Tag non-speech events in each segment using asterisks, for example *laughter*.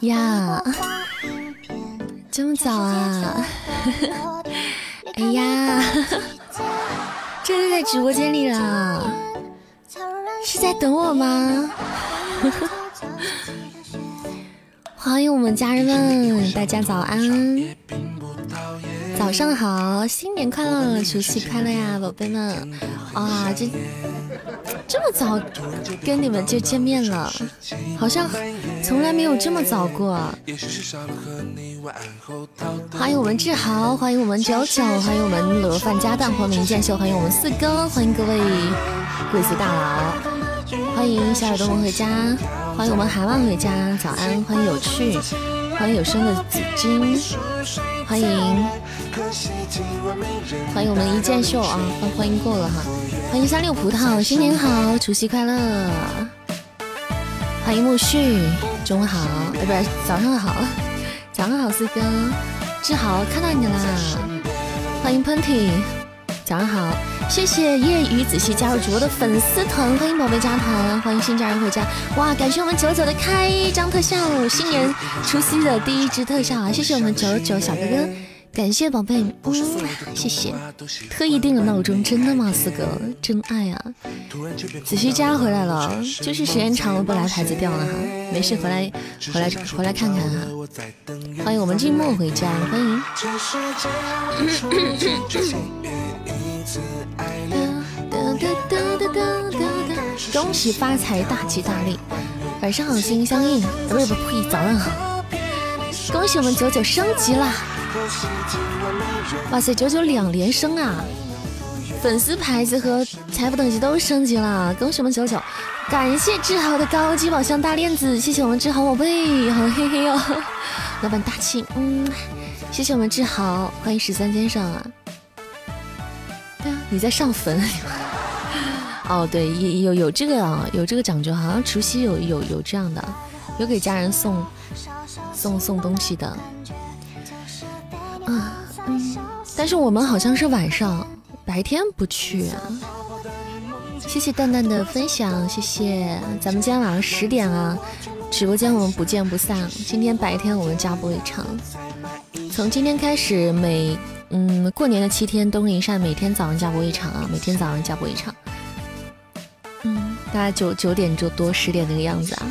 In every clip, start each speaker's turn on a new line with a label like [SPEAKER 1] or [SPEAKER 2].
[SPEAKER 1] 呀，这么早啊！哎呀，这就在直播间里了，是在等我吗？*laughs* 欢迎我们家人们，*laughs* 大家早安，早上好，新年快乐，除夕快乐呀，宝贝们！啊，这。这么早跟你们就见面了，好像从来没有这么早过。欢迎我们志豪，欢迎我们九九，欢迎我们罗饭家蛋，欢迎剑秀，欢迎我们四哥，欢迎各位贵族大佬，欢迎小耳朵们回家，欢迎我们海浪回家，早安，欢迎有趣，欢迎有声的紫金，欢迎欢迎我们一剑秀啊，欢迎过了哈。欢迎三六葡萄，新年好，除夕快乐！欢迎木絮，中午好，哎，不是早上好，早上好，四哥，志豪看到你啦！欢迎喷嚏，早上好，谢谢夜雨仔细加入主播的粉丝团，欢迎宝贝加团，欢迎新家人回家，哇，感谢我们九九的开张特效，新年除夕的第一支特效啊，谢谢我们九九小哥哥。感谢宝贝，嗯，谢谢。特意定个闹钟，真的吗？四哥，真爱啊！子虚家回来了，就是时间长了不来牌子掉了哈。没事，回来，回来，回来看看哈。欢迎我们静默回家，欢迎。恭喜发财，大吉大利，晚上好，心心相印。不是不呸，早上好。恭喜我们九九升级了。哇塞，九九两连升啊！粉丝牌子和财富等级都升级了，恭喜我们九九！感谢志豪的高级宝箱大链子，谢谢我们志豪宝贝，好嘿嘿哦！*laughs* 老板大气，嗯，谢谢我们志豪，欢迎十三先生啊！对啊，你在上坟？*laughs* 哦，对，有有这个啊，有这个讲究，好像除夕有有有这样的，有给家人送送送东西的。嗯，但是我们好像是晚上，白天不去。谢谢蛋蛋的分享，谢谢。咱们今天晚上十点啊，直播间我们不见不散。今天白天我们加播一场，从今天开始每嗯过年的七天，东林善每天早上加播一场啊，每天早上加播一场。嗯，大概九九点就多十点那个样子啊。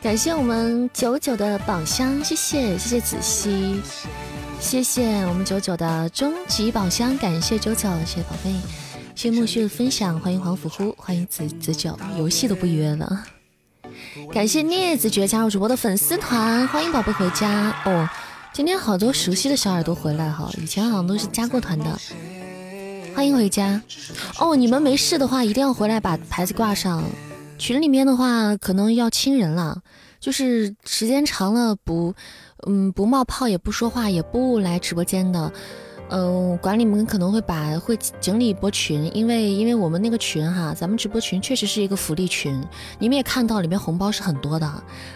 [SPEAKER 1] 感谢我们九九的宝箱，谢谢谢谢子熙。谢谢我们九九的终极宝箱，感谢九九，谢谢宝贝，谢谢木须的分享，欢迎黄甫呼，欢迎子子九，游戏都不约了，感谢镊子爵加入主播的粉丝团，欢迎宝贝回家。哦，今天好多熟悉的小耳朵回来哈，以前好像都是加过团的，欢迎回家。哦，你们没事的话一定要回来把牌子挂上，群里面的话可能要亲人了，就是时间长了不。嗯，不冒泡也不说话也不来直播间的，嗯，管理们可能会把会整理一波群，因为因为我们那个群哈，咱们直播群确实是一个福利群，你们也看到里面红包是很多的，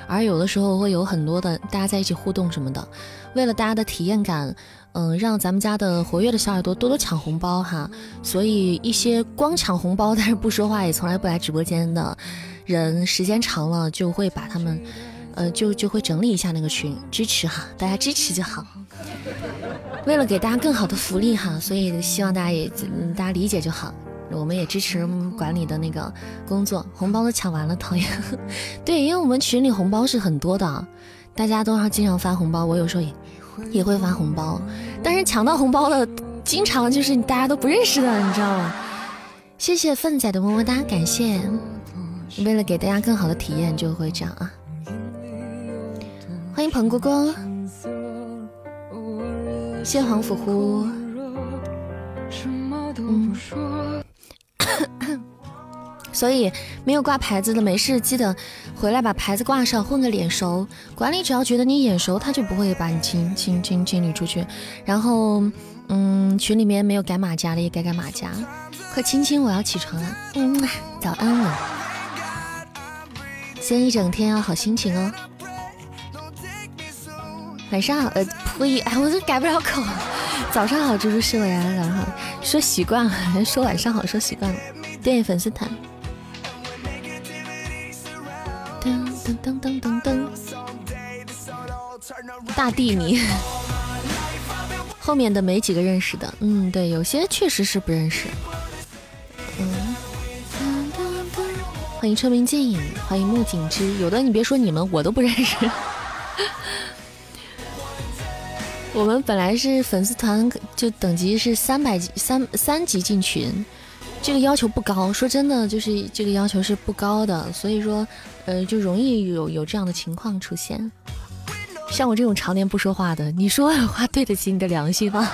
[SPEAKER 1] 而有的时候会有很多的大家在一起互动什么的，为了大家的体验感，嗯，让咱们家的活跃的小耳朵多多抢红包哈，所以一些光抢红包但是不说话也从来不来直播间的人，时间长了就会把他们。呃，就就会整理一下那个群，支持哈，大家支持就好。为了给大家更好的福利哈，所以希望大家也大家理解就好。我们也支持管理的那个工作，红包都抢完了，讨厌。*laughs* 对，因为我们群里红包是很多的，大家都要经常发红包，我有时候也也会发红包，但是抢到红包的经常就是大家都不认识的，你知道吗？谢谢粪仔的么么哒，感谢。为了给大家更好的体验，就会这样啊。欢迎彭哥哥，谢黄甫呼。所以没有挂牌子的没事，记得回来把牌子挂上，混个脸熟。管理只要觉得你眼熟，他就不会把你清清清清理出去。然后，嗯，群里面没有改马甲的也改改马甲。快亲亲，我要起床了。嗯，早安了。今天一整天要好心情哦。晚上好，呃，呸！哎，我都改不了口。*laughs* 早上好，猪猪是我呀，早上好，说习惯了，*laughs* 说晚上好，说习惯了。对，粉丝团。噔噔噔噔噔噔，大地你 *laughs* 后面的没几个认识的，嗯，对，有些确实是不认识。嗯，欢迎车鸣剑影，欢迎木槿之，有的你别说你们，我都不认识。我们本来是粉丝团，就等级是三百级三三级进群。这个要求不高，说真的，就是这个要求是不高的，所以说，呃，就容易有有这样的情况出现。像我这种常年不说话的，你说的话对得起你的良心吗？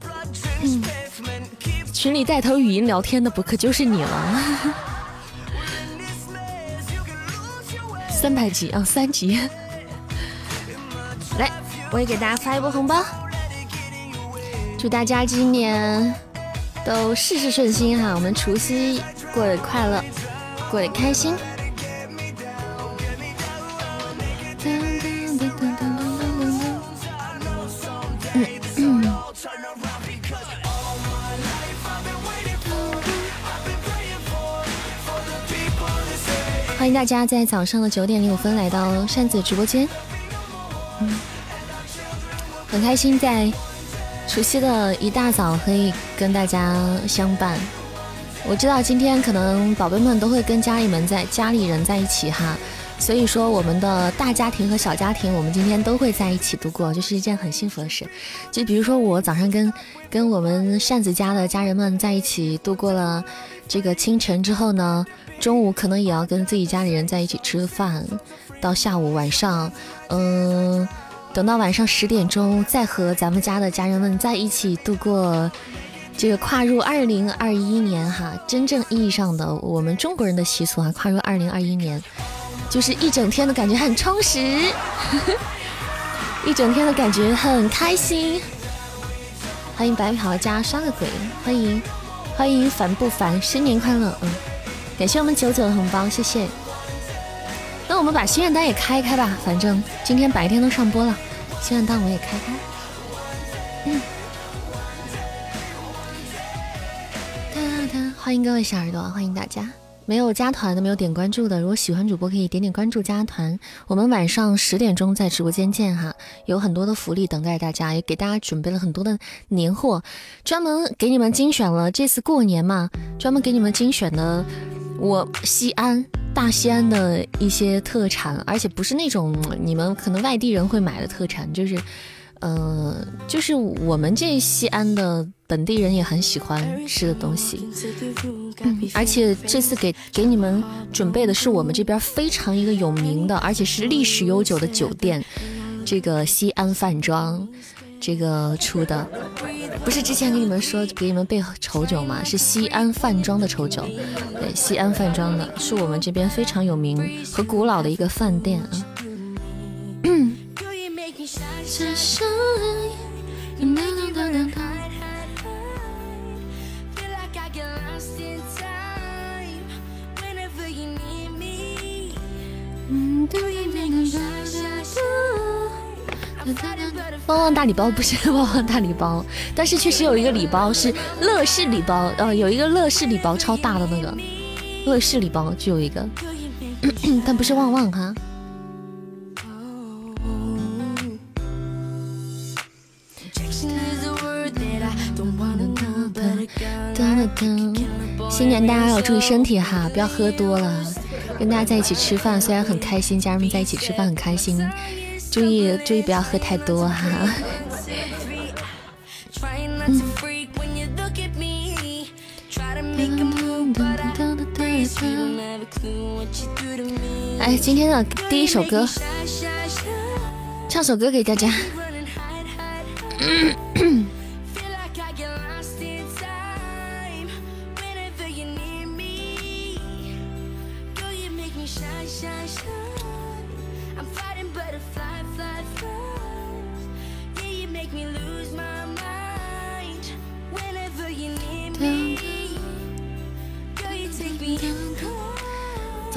[SPEAKER 1] *laughs* 群里带头语音聊天的不可就是你了？*laughs* 三百级啊，三级！*laughs* 来，我也给大家发一波红包，祝大家今年。都事事顺心哈，我们除夕过得快乐，过得开心。欢迎大家在早上的九点零五分来到扇子直播间，很开心在。除夕的一大早可以跟大家相伴，我知道今天可能宝贝们都会跟家里人在家里人在一起哈，所以说我们的大家庭和小家庭，我们今天都会在一起度过，就是一件很幸福的事。就比如说我早上跟跟我们扇子家的家人们在一起度过了这个清晨之后呢，中午可能也要跟自己家里人在一起吃饭，到下午晚上，嗯。等到晚上十点钟，再和咱们家的家人们在一起度过这个跨入二零二一年哈，真正意义上的我们中国人的习俗啊，跨入二零二一年，就是一整天的感觉很充实，*laughs* 一整天的感觉很开心。欢迎白嫖家刷个鬼，欢迎欢迎烦不烦，新年快乐，嗯，感谢我们九九的红包，谢谢。那我们把心愿单也开开吧，反正今天白天都上播了。心愿单我也开开。欢迎各位小耳朵，欢迎大家！没有加团的，没有点关注的，如果喜欢主播可以点点关注加团。我们晚上十点钟在直播间见哈，有很多的福利等待大家，也给大家准备了很多的年货，专门给你们精选了。这次过年嘛，专门给你们精选的我西安。大西安的一些特产，而且不是那种你们可能外地人会买的特产，就是，呃，就是我们这西安的本地人也很喜欢吃的东西。而且这次给给你们准备的是我们这边非常一个有名的，而且是历史悠久的酒店，这个西安饭庄。这个出的不是之前给你们说给你们备丑酒吗？是西安饭庄的丑酒，对，西安饭庄的是我们这边非常有名和古老的一个饭店啊。旺旺大礼包不是旺旺大礼包，但是确实有一个礼包是乐事礼包，呃，有一个乐事礼包超大的那个乐事礼包就有一个，*clears throat* 但不是旺旺哈。新年大家要注意身体哈，不要喝多了。跟大家在一起吃饭虽然很开心，家人们在一起吃饭很开心。注意注意，不要喝太多哈。哎，今天的第一首歌，唱首歌给大家。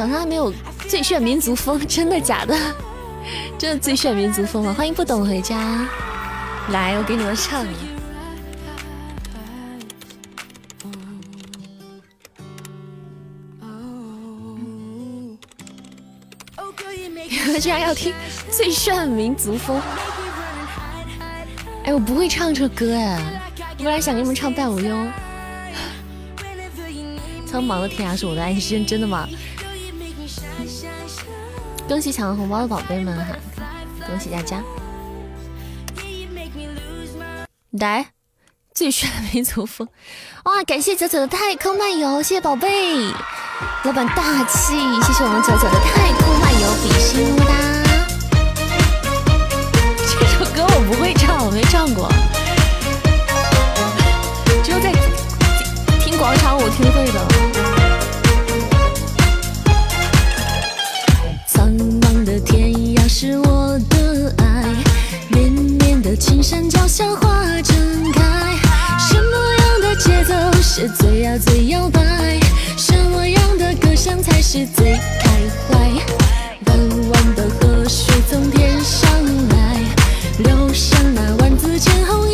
[SPEAKER 1] 早上还没有最炫民族风，真的假的？*laughs* 真的最炫民族风吗？欢迎不懂回家，来，我给你们唱一。*laughs* 居然要听最炫民族风！哎，我不会唱这歌哎，我本来想给你们唱伴舞哟。*sighs* 苍茫的天涯是我的爱，你是真的吗？恭喜抢到红包的宝贝们哈，恭喜大家！来，最炫的民族风，哇！感谢九九的太空漫游，谢谢宝贝，老板大气，谢谢我们九九的太空漫游，比心么哒。这首歌我不会唱，我没唱过，只有在听广场舞听会的。是我的爱绵绵的青山脚下花正开什么样的节奏是最呀最摇摆什么样的歌声才是最开怀？弯弯的河水从天上来流向那万紫千红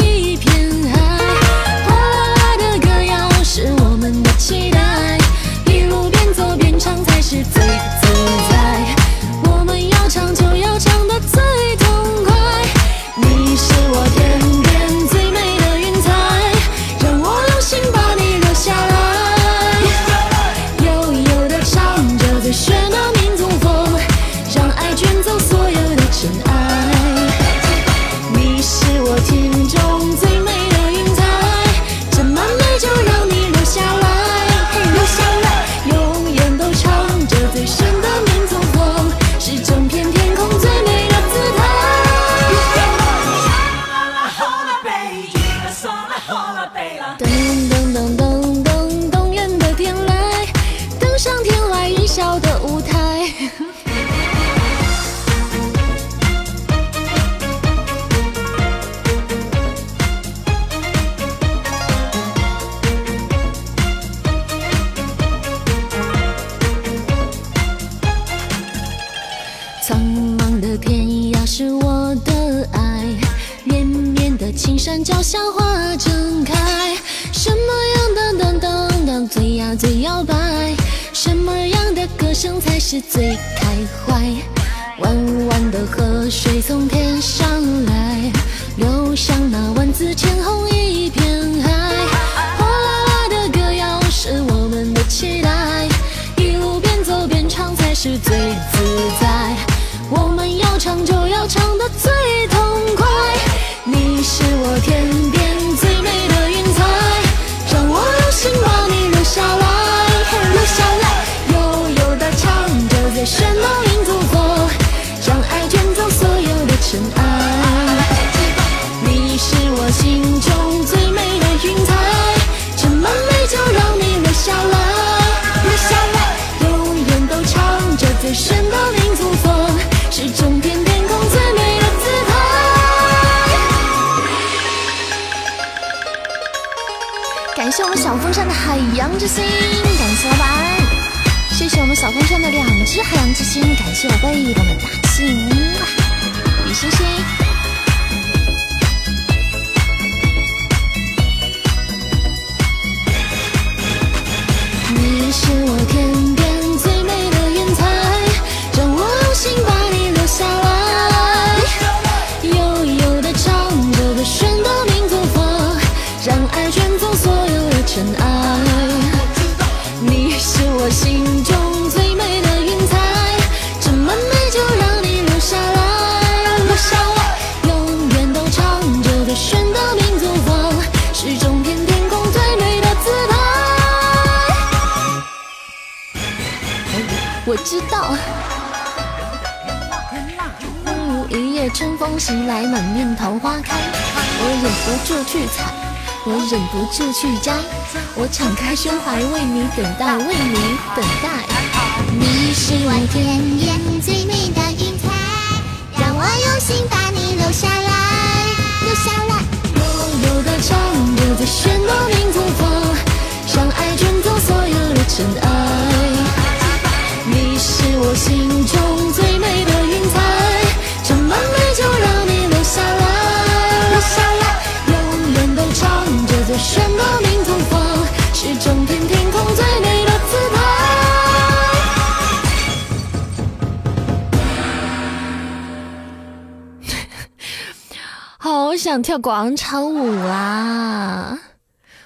[SPEAKER 1] 好想跳广场舞啊！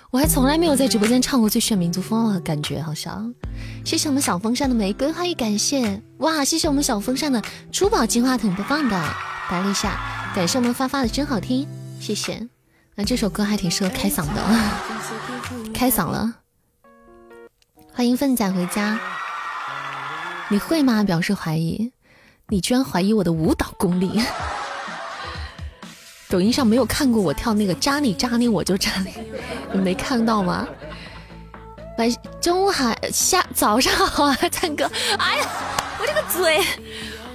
[SPEAKER 1] 我还从来没有在直播间唱过《最炫民族风》的感觉，好像。谢谢我们小风扇的玫瑰花语，感谢哇！谢谢我们小风扇的珠宝金话筒播放的白丽夏，感谢我们发发的真好听，谢谢。那这首歌还挺适合开嗓的，开嗓了。欢迎奋仔回家，你会吗？表示怀疑，你居然怀疑我的舞蹈功力。抖音上没有看过我跳那个扎你扎你我就扎你，你没看到吗？晚中午好，下早上好啊，灿哥。哎呀，我这个嘴，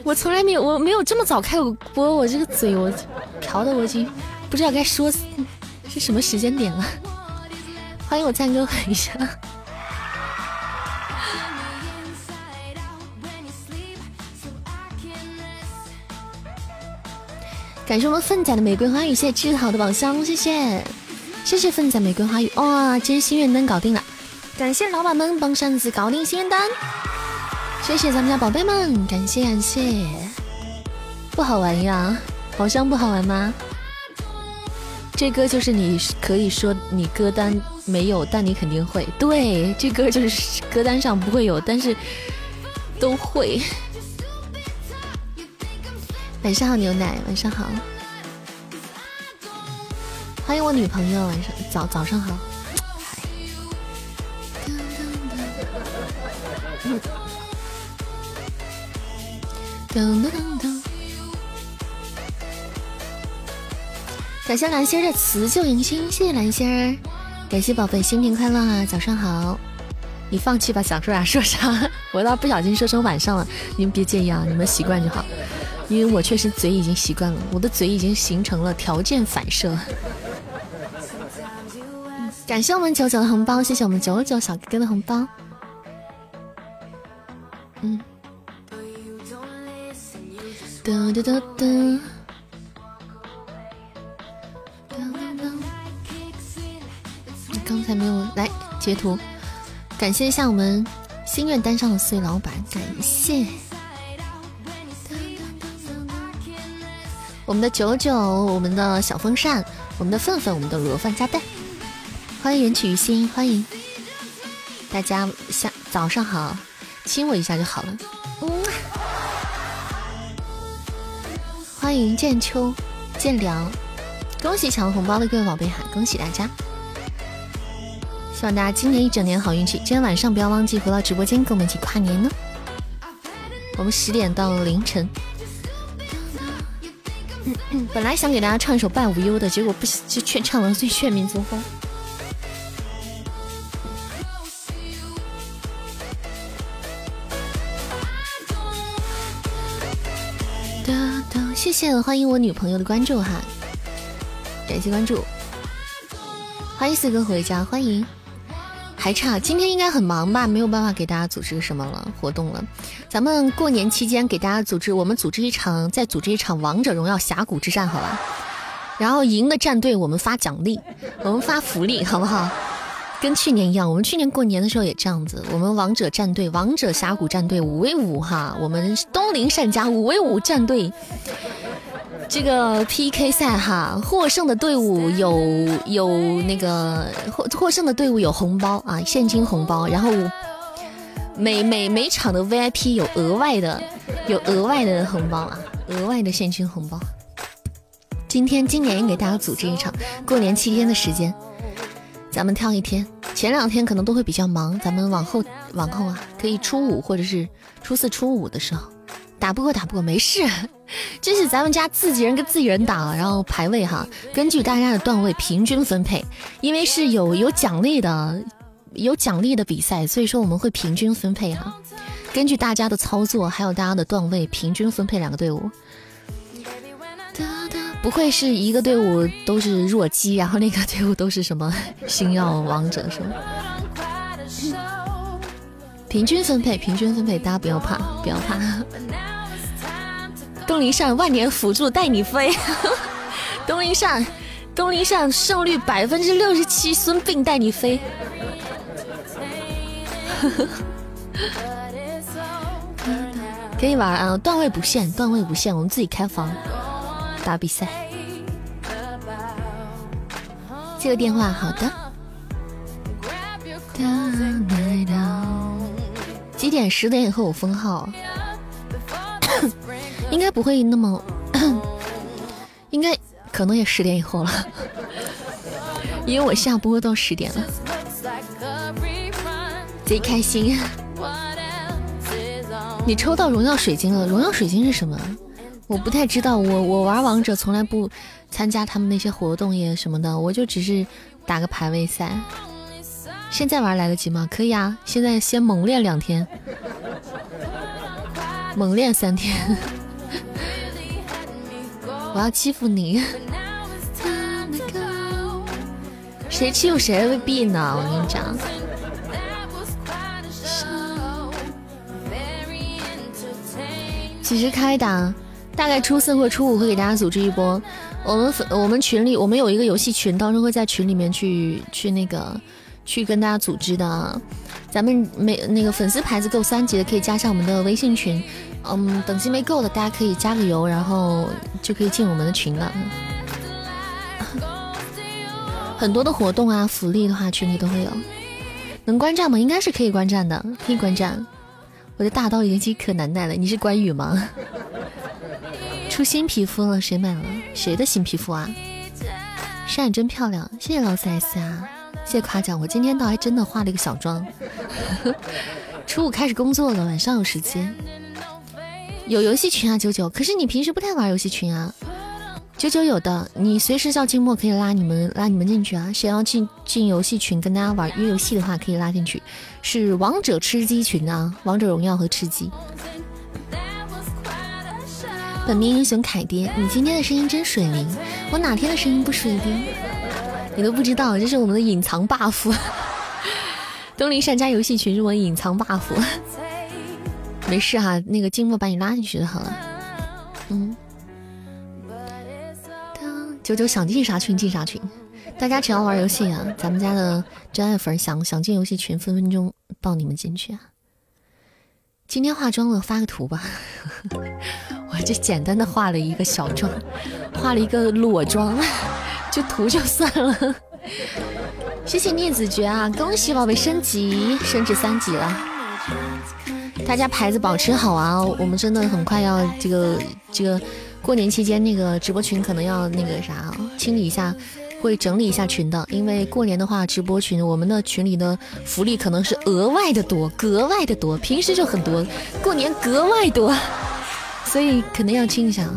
[SPEAKER 1] 我从来没有我没有这么早开过播，我这个嘴我调的我已经不知道该说是什么时间点了。欢迎我灿哥回家。感谢我们粪仔的玫瑰花语，谢谢志豪的宝箱，谢谢，谢谢粪仔玫瑰花语，哇，今天心愿单搞定了，感谢老板们帮扇子搞定心愿单，谢谢咱们家宝贝们，感谢感谢，不好玩呀，宝箱不好玩吗？这歌就是你可以说你歌单没有，但你肯定会，对，这歌就是歌单上不会有，但是都会。晚上好，牛奶。晚上好，欢迎我女朋友。晚上早早上好。感谢蓝心的辞旧迎新，谢谢蓝心儿。感谢宝贝新年快乐啊！早上好。你放弃吧，想说啥说啥。*laughs* 我倒不小心说成晚上了，你们别介意啊，你们习惯就好。因为我确实嘴已经习惯了，我的嘴已经形成了条件反射。感谢我们九九的红包，谢谢我们九九小哥哥的红包。嗯。哒哒哒哒。刚才没有来截图，感谢一下我们心愿单上的四位老板，感谢。我们的九九，我们的小风扇，我们的粪粪，我们的罗饭加蛋，欢迎人取于心，欢迎大家下早上好，亲我一下就好了。嗯，欢迎剑秋剑凉，恭喜抢红包的各位宝贝哈，恭喜大家！希望大家今年一整年好运气。今天晚上不要忘记回到直播间跟我们一起跨年呢，我们十点到凌晨。本来想给大家唱一首半无忧的，结果不就却唱了最炫民族风。谢谢，欢迎我女朋友的关注哈，感谢关注，欢迎四哥回家，欢迎。还差，今天应该很忙吧？没有办法给大家组织什么了活动了。咱们过年期间给大家组织，我们组织一场，再组织一场王者荣耀峡谷之战，好吧？然后赢的战队我们发奖励，我们发福利，好不好？跟去年一样，我们去年过年的时候也这样子。我们王者战队、王者峡谷战队五 v 五哈，我们东陵善家五 v 五战队。这个 PK 赛哈，获胜的队伍有有那个获获胜的队伍有红包啊，现金红包，然后每每每场的 VIP 有额外的有额外的红包啊，额外的现金红包。今天今年也给大家组织一场过年七天的时间，咱们挑一天，前两天可能都会比较忙，咱们往后往后啊，可以初五或者是初四初五的时候。打不过打不过没事，*laughs* 这是咱们家自己人跟自己人打，然后排位哈，根据大家的段位平均分配，因为是有有奖励的，有奖励的比赛，所以说我们会平均分配哈，根据大家的操作还有大家的段位平均分配两个队伍，不会是一个队伍都是弱鸡，然后那个队伍都是什么 *laughs* 星耀王者是吗？平均分配，平均分配，大家不要怕，不要怕。东林善万年辅助带你飞，*laughs* 东林善，东林善胜率百分之六十七，孙膑带你飞。*laughs* 可以玩啊，段位不限，段位不限，我们自己开房打比赛。接个电话，好的。几点？十点以后我封号，应该不会那么，*clears throat* 应该可能也十点以后了，*laughs* 因为我下播到十点了，贼开心。你抽到荣耀水晶了？荣耀水晶是什么？我不太知道。我我玩王者从来不参加他们那些活动也什么的，我就只是打个排位赛。现在玩来得及吗？可以啊，现在先猛练两天，猛练三天。我要欺负你，谁欺负谁未必呢？我跟你讲。其实开打？大概初四或初五会给大家组织一波。我们粉我们群里我们有一个游戏群，到时候会在群里面去去那个去跟大家组织的。咱们没那个粉丝牌子够三级的，可以加上我们的微信群。嗯，等级没够的，大家可以加个油，然后就可以进我们的群了。*laughs* 很多的活动啊，福利的话群里都会有。能观战吗？应该是可以观战的，可以观战。我的大刀已经可难耐了，你是关羽吗？*laughs* 出新皮肤了，谁买了？谁的新皮肤啊？山真漂亮，谢谢老四 S 啊，谢谢夸奖。我今天倒还真的化了一个小妆。*laughs* 初五开始工作了，晚上有时间。有游戏群啊，九九。可是你平时不太玩游戏群啊？九九有的，你随时叫静默可以拉你们拉你们进去啊。谁要进进游戏群跟大家玩约游戏的话，可以拉进去。是王者吃鸡群啊，王者荣耀和吃鸡。本命英雄凯爹，你今天的声音真水灵，我哪天的声音不水灵？你都不知道，这是我们的隐藏 buff。*laughs* 东林善家游戏群是我隐藏 buff。没事哈，那个静默把你拉进去就好了。嗯。九九想进啥群进啥群，大家只要玩游戏啊，咱们家的真爱粉想想进游戏群，分分钟抱你们进去啊。今天化妆了，发个图吧。*laughs* 我就简单的化了一个小妆，化了一个裸妆，就图就算了。谢谢聂子爵啊，恭喜宝贝升级，升至三级了。大家牌子保持好啊，我们真的很快要这个这个。过年期间，那个直播群可能要那个啥清理一下，会整理一下群的。因为过年的话，直播群我们的群里的福利可能是额外的多，格外的多，平时就很多，过年格外多，*laughs* 所以可能要清一下。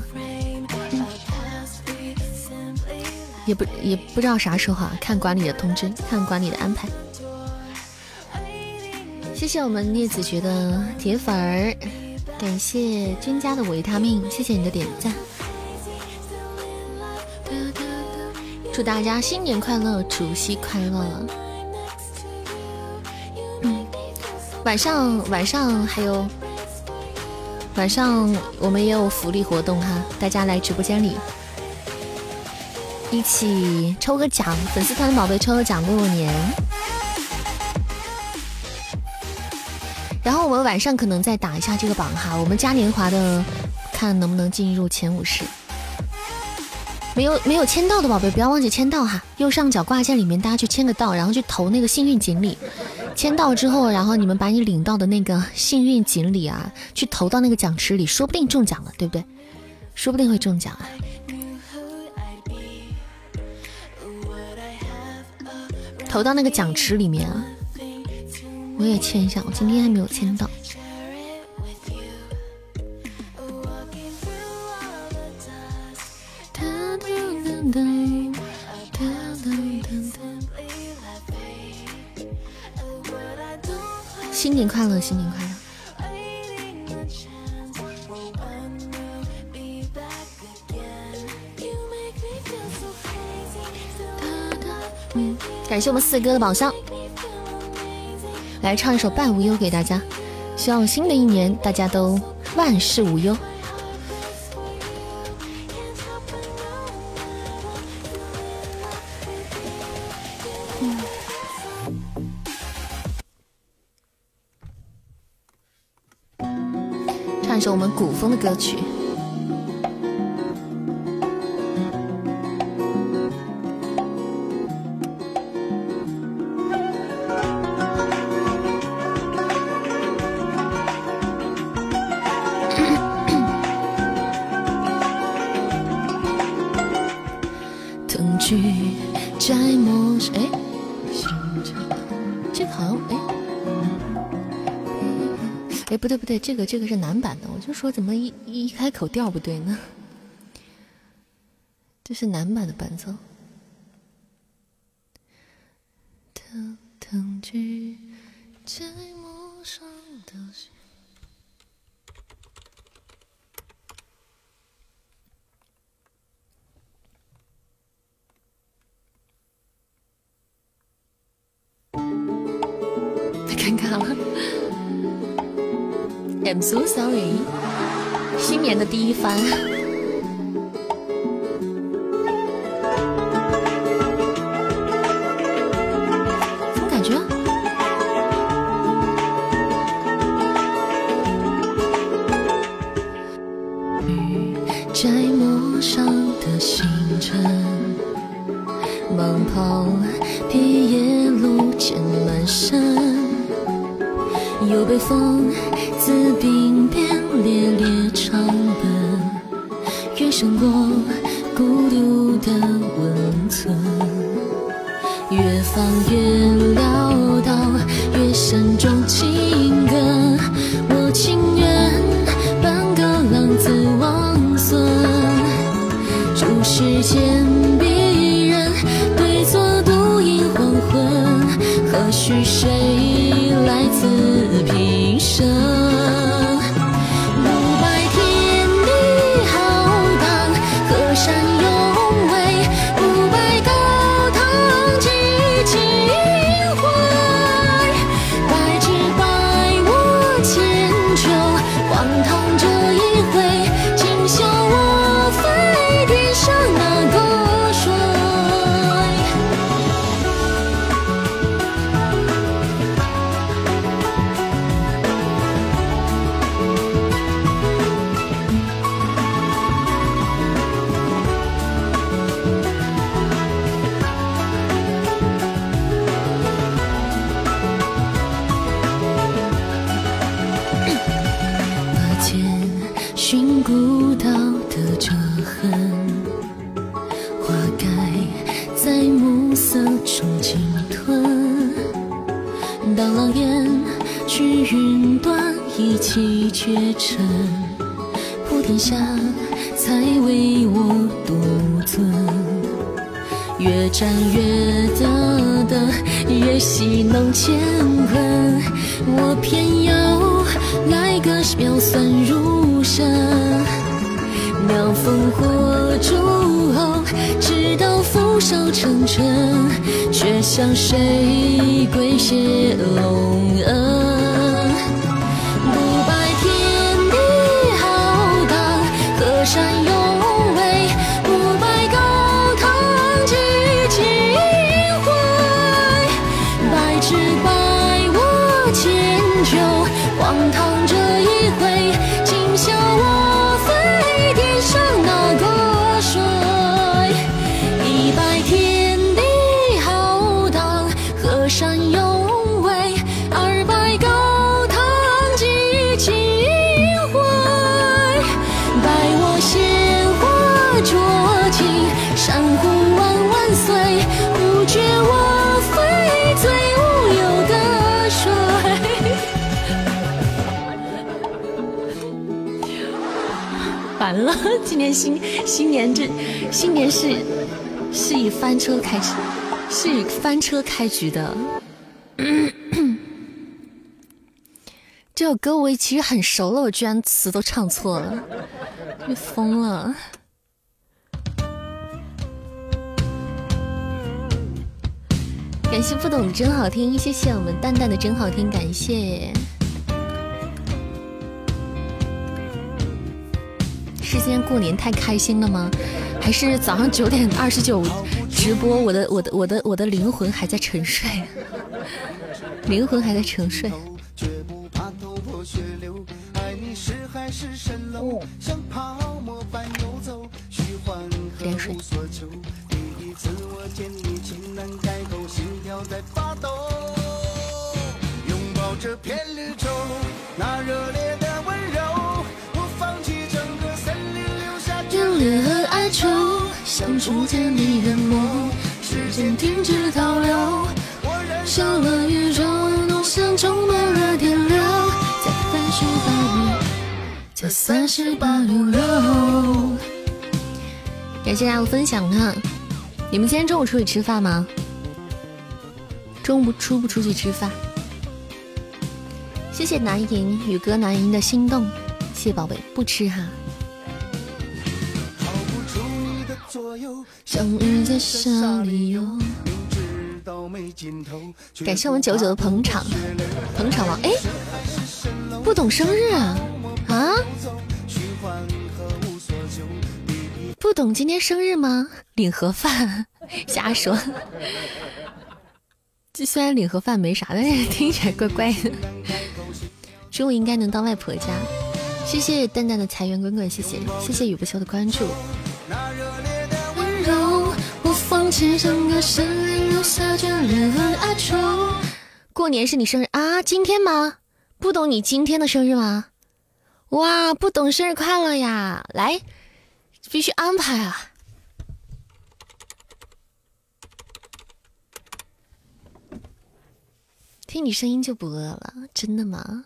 [SPEAKER 1] 也不也不知道啥时候啊，看管理的通知，看管理的安排。谢谢我们聂子爵的铁粉儿。感谢君家的维他命，谢谢你的点赞。祝大家新年快乐，除夕快乐。嗯，晚上晚上还有晚上我们也有福利活动哈，大家来直播间里一起抽个奖，粉丝团的宝贝抽个奖过过年。然后我们晚上可能再打一下这个榜哈，我们嘉年华的，看能不能进入前五十。没有没有签到的宝贝不要忘记签到哈，右上角挂件里面大家去签个到，然后去投那个幸运锦鲤。签到之后，然后你们把你领到的那个幸运锦鲤啊，去投到那个奖池里，说不定中奖了，对不对？说不定会中奖啊。投到那个奖池里面啊。我也签一下，我今天还没有签到。新年快乐，新年快乐！感谢我们四哥的宝箱。来唱一首《半无忧》给大家，希望新的一年大家都万事无忧。唱一首我们古风的歌曲。对，这个这个是男版的，我就说怎么一一开口调不对呢？这是男版的伴奏。等居在陌生的太尴尬了，I'm so sorry。新年的第一番，怎么感觉？自鬓边猎猎长奔，越胜过孤独的温存，越放越潦倒，越慎重情歌，我情愿半个浪子王孙，注视间逼人，对坐独饮黄昏，何须谁车开局的。*clears throat* 这首歌我其实很熟了，我居然词都唱错了，你 *laughs* 疯了。感谢不懂真好听，谢谢我们淡淡的真好听，感谢。是今天过年太开心了吗？还是早上九点二十九直播，我的我的我的我的灵魂还在沉睡，灵魂还在沉睡。点水。
[SPEAKER 2] 拥抱这片绿洲，那热烈的温柔，我放弃整个森林，留下
[SPEAKER 1] 眷恋和哀愁，想初见你眼眸，时间停止倒流，我燃烧了宇宙，梦想充满了电流，在三十八六，在三十八六六。感谢大家的分享哈，你们今天中午出去吃饭吗？中午出不出去吃饭？谢谢南银宇哥南银的心动，谢谢宝贝，不吃哈。感谢我们九九的捧场，捧场王哎，不懂生日啊？啊？不懂今天生日吗？领盒饭，*laughs* 瞎说。这虽然领盒饭没啥，但是听起来怪怪的。*laughs* 中午应该能当外婆家。谢谢淡淡的财源滚滚，谢谢谢谢雨不休的关注。过年是你生日啊？今天吗？不懂你今天的生日吗？哇，不懂生日快乐呀！来，必须安排啊！听你声音就不饿了，真的吗？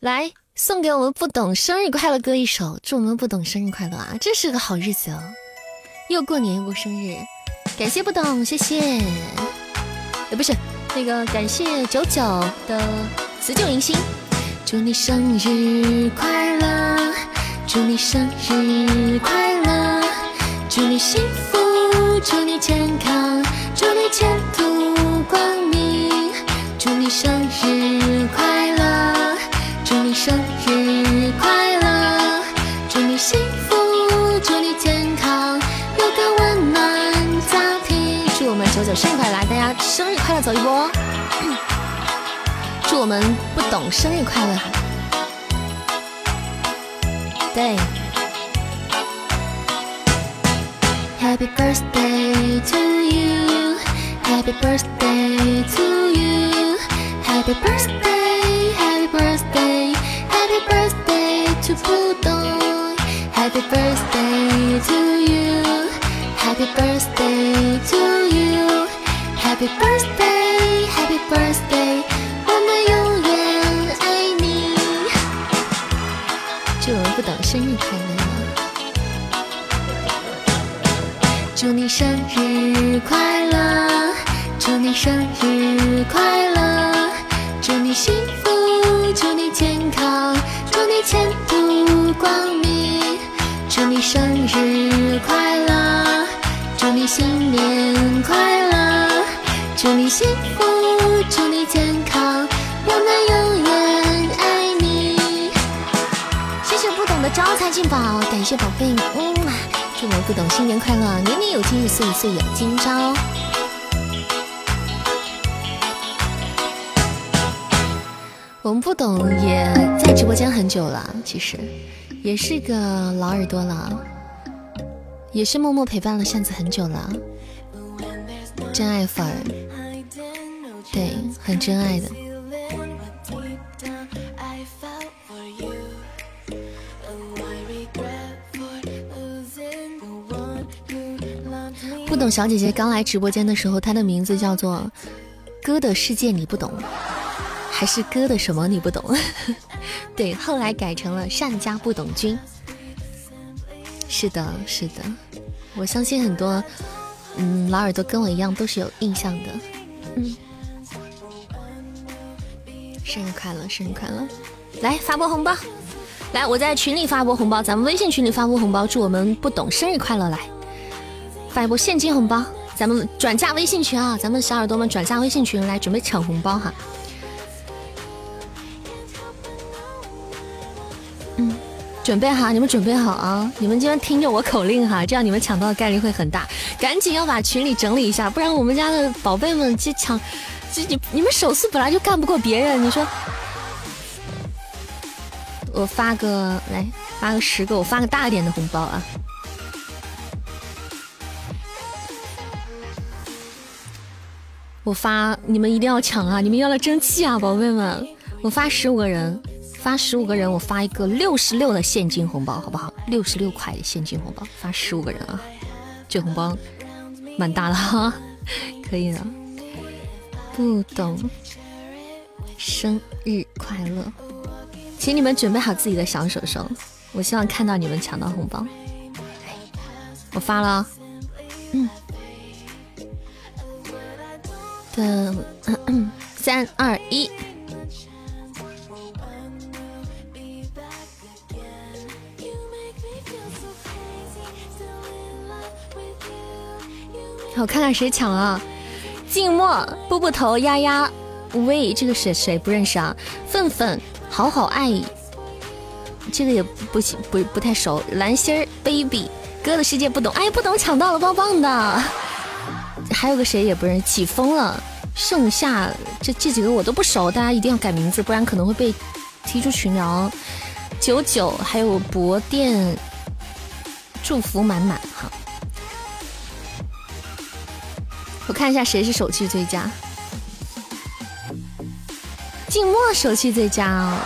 [SPEAKER 1] 来，送给我们不懂生日快乐歌一首，祝我们不懂生日快乐啊！这是个好日子哦，又过年又过生日，感谢不懂，谢谢。哎，不是那个，感谢九九的辞旧迎新，祝你生日快乐，祝你生日快乐，祝你幸福，祝你健康，祝你前途光明。祝你生日快乐，九九生日快乐，大家生日快乐，走一波。祝我们不懂生日快乐，对。Happy birthday to you, Happy birthday to you. Happy birthday, happy birthday, happy birthday to 不懂 Happy birthday to you, happy birthday to you, Happy birthday, happy birthday，我们永远爱你。祝我们不懂生日快乐！祝你生日快乐！祝你生日快乐！祝你幸福，祝你健康，祝你前途光明，祝你生日快乐，祝你新年快乐，祝你幸福，祝你健康，我们永远爱你。谢谢不懂的招财进宝，感谢宝贝，嗯，祝我不懂新年快乐，年年有今日，岁岁有今朝。我们不懂，也在直播间很久了，其实也是个老耳朵了，也是默默陪伴了扇子很久了，真爱粉，对，很真爱的。不懂小姐姐刚来直播间的时候，她的名字叫做“哥的世界你不懂”。还是哥的什么你不懂？*laughs* 对，后来改成了善家不懂君。是的，是的，我相信很多嗯老耳朵跟我一样都是有印象的。嗯，生日快乐，生日快乐！来发波红包，来我在群里发波红包，咱们微信群里发波红包，祝我们不懂生日快乐！来发一波现金红包，咱们转嫁微信群啊，咱们小耳朵们转嫁微信群来准备抢红包哈。嗯准备好，你们准备好啊！你们今天听着我口令哈，这样你们抢到的概率会很大。赶紧要把群里整理一下，不然我们家的宝贝们去抢，这你你们手速本来就干不过别人。你说，我发个来发个十个，我发个大一点的红包啊！我发，你们一定要抢啊！你们要来争气啊，宝贝们！我发十五个人。发十五个人，我发一个六十六的现金红包，好不好？六十六块的现金红包，发十五个人啊，这红包蛮大的哈，可以的。不懂，生日快乐，请你们准备好自己的小手手，我希望看到你们抢到红包。我发了，嗯，的三二一。我看看谁抢了，静默、布布头、丫丫、喂，这个是谁？不认识啊。愤愤、好好爱，这个也不行，不不太熟。蓝心儿、baby、哥的世界不懂，哎，不懂抢到了，棒棒的。还有个谁也不认识，起风了。盛夏，这这几个我都不熟，大家一定要改名字，不然可能会被踢出群聊。九九，还有博电，祝福满满，好。我看一下谁是手气最佳，静默手气最佳哦，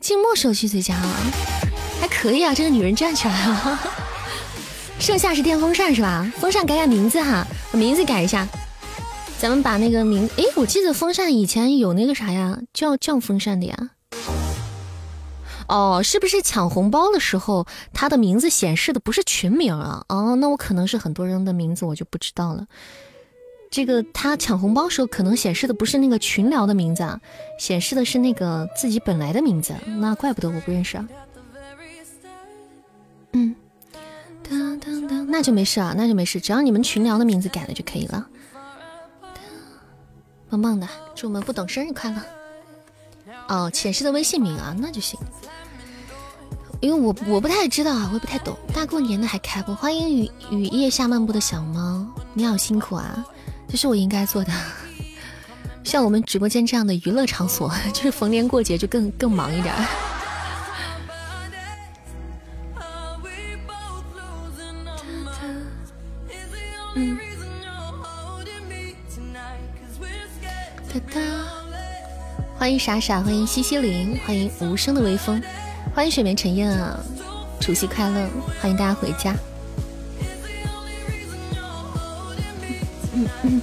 [SPEAKER 1] 静默手气最佳啊，还可以啊，这个女人站起来了。*laughs* 剩下是电风扇是吧？风扇改改名字哈，把名字改一下，咱们把那个名，哎，我记得风扇以前有那个啥呀，叫叫风扇的呀。哦，是不是抢红包的时候，他的名字显示的不是群名啊？哦，那我可能是很多人的名字，我就不知道了。这个他抢红包时候可能显示的不是那个群聊的名字啊，显示的是那个自己本来的名字。那怪不得我不认识啊。嗯，那就没事啊，那就没事，只要你们群聊的名字改了就可以了。棒棒的，祝我们不懂生日快乐。哦，显示的微信名啊，那就行。因为我我不太知道啊，我也不太懂。大过年的还开播，欢迎雨雨夜下漫步的小猫，你好辛苦啊，这是我应该做的。像我们直播间这样的娱乐场所，*laughs* 就是逢年过节就更更忙一点。嗯。哒哒。欢迎傻傻，欢迎西西林，欢迎无声的微风。欢迎雪梅陈燕啊，除夕快乐！欢迎大家回家。嗯嗯，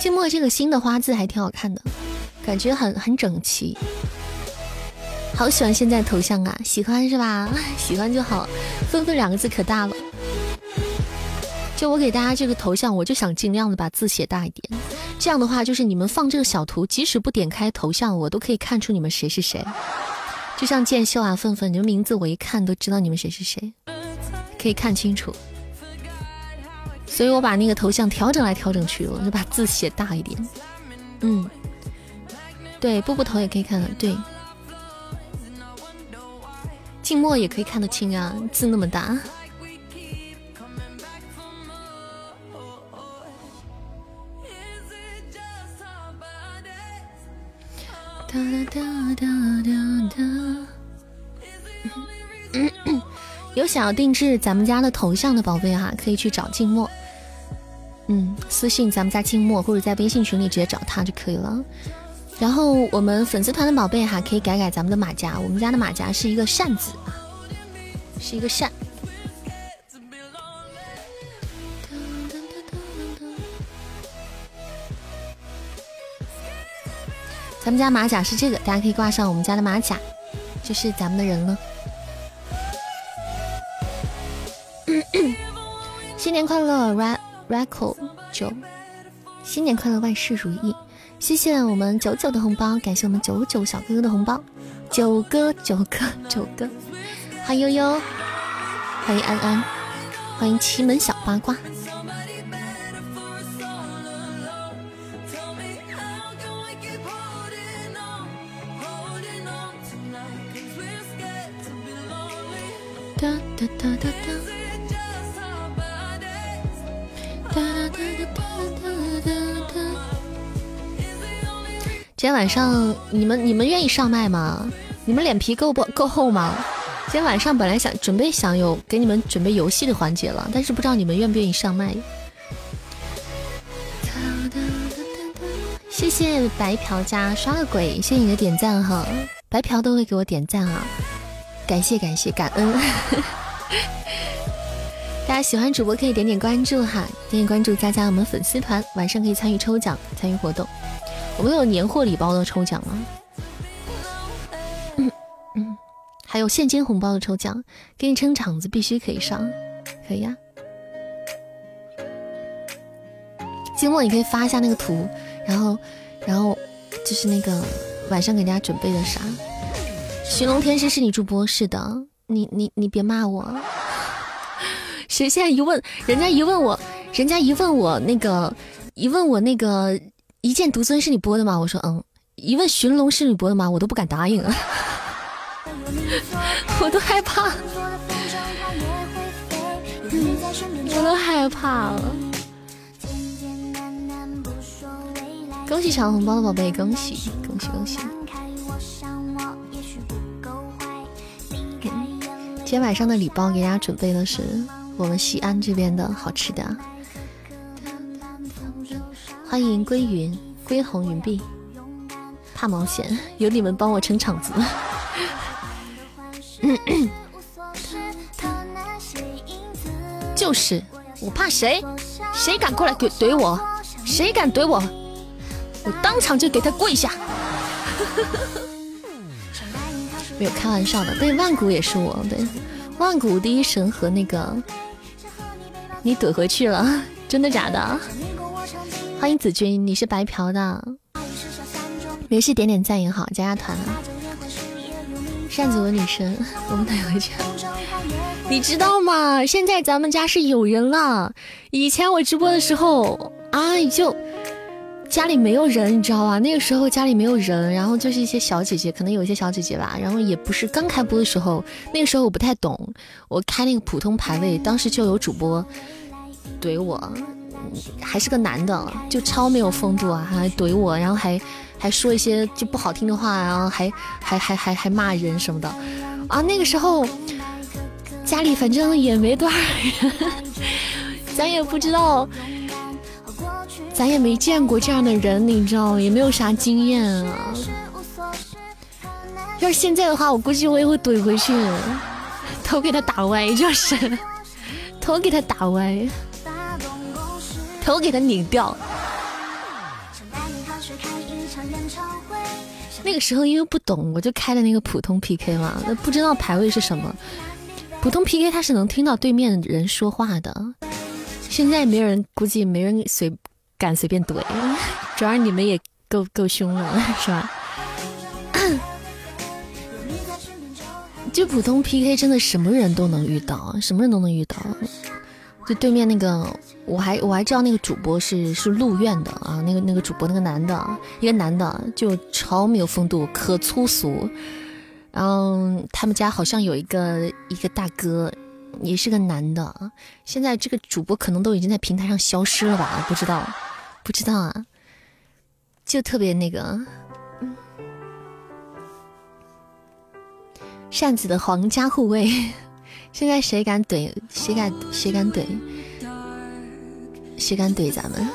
[SPEAKER 1] 静默这个新的花字还挺好看的，感觉很很整齐。好喜欢现在头像啊，喜欢是吧？*laughs* 喜欢就好。纷纷两个字可大了。就我给大家这个头像，我就想尽量的把字写大一点。这样的话，就是你们放这个小图，即使不点开头像，我都可以看出你们谁是谁。就像剑秀啊、愤愤，你们名字我一看都知道你们谁是谁，可以看清楚。所以我把那个头像调整来调整去，我就把字写大一点。嗯，对，步步头也可以看的，对。静默也可以看得清啊，字那么大。哒哒哒哒哒哒。有想要定制咱们家的头像的宝贝哈，可以去找静默，嗯，私信咱们家静默，或者在微信群里直接找他就可以了。然后我们粉丝团的宝贝哈，可以改改咱们的马甲，我们家的马甲是一个扇子，是一个扇。咱们家马甲是这个，大家可以挂上我们家的马甲，就是咱们的人了。*coughs* 新年快乐，Ra Raco 九，新年快乐，万事如意。谢谢我们九九的红包，感谢我们九九小哥哥的红包，九哥九哥九哥，欢迎悠悠，欢迎安安，欢迎奇门小八卦。哒哒哒哒哒，今天晚上你们你们愿意上麦吗？你们脸皮够不够厚吗？今天晚上本来想准备想有给你们准备游戏的环节了，但是不知道你们愿不愿意上麦。谢谢白嫖家刷个鬼，谢谢你的点赞哈，白嫖都会给我点赞啊，感谢感谢感恩。*laughs* 大家喜欢主播可以点点关注哈，点点关注加加我们粉丝团，晚上可以参与抽奖，参与活动。我们有年货礼包的抽奖啊，嗯嗯，还有现金红包的抽奖，给你撑场子必须可以上，可以呀。金末你可以发一下那个图，然后，然后就是那个晚上给大家准备的啥？寻龙天师是你主播是的，你你你别骂我。*laughs* 谁现在一问，人家一问我，人家一问我那个，一问我那个一剑独尊是你播的吗？我说嗯。一问寻龙是你播的吗？我都不敢答应啊，*laughs* 我都害怕，我都害怕了。恭喜抢红包的宝贝，恭喜恭喜恭喜！今天晚上的礼包给大家准备的是我们西安这边的好吃的，欢迎归云归红云碧，怕毛线，有你们帮我撑场子。*coughs* 就是我怕谁？谁敢过来怼怼我？谁敢怼我？我当场就给他跪下，有开玩笑的。对，万古也是我，对，万古第一神和那个，你怼回去了，真的假的？欢迎子君，你是白嫖的，没事点点赞也好，加加团。扇子我女神，我们怼回去。你知道吗？现在咱们家是有人了，以前我直播的时候啊，就。家里没有人，你知道吧？那个时候家里没有人，然后就是一些小姐姐，可能有一些小姐姐吧。然后也不是刚开播的时候，那个时候我不太懂。我开那个普通排位，当时就有主播怼我，还是个男的，就超没有风度啊，还怼我，然后还还说一些就不好听的话，然后还还还还还骂人什么的啊。那个时候家里反正也没多少人，咱也不知道。咱也没见过这样的人，你知道，也没有啥经验啊。要是现在的话，我估计我也会怼回去，头给他打歪，就是头给他打歪，头给他拧掉。那个时候因为不懂，我就开的那个普通 PK 嘛，那不知道排位是什么。普通 PK 他是能听到对面人说话的，现在没人，估计没人随。敢随便怼，主要你们也够够凶了，*laughs* 是吧？就普通 PK 真的什么人都能遇到，什么人都能遇到。就对面那个，我还我还知道那个主播是是陆院的啊，那个那个主播那个男的，一个男的就超没有风度，可粗俗。然后他们家好像有一个一个大哥。也是个男的，现在这个主播可能都已经在平台上消失了吧？不知道，不知道啊，就特别那个，扇子的皇家护卫，*laughs* 现在谁敢怼？谁敢？谁敢怼？谁敢怼咱们？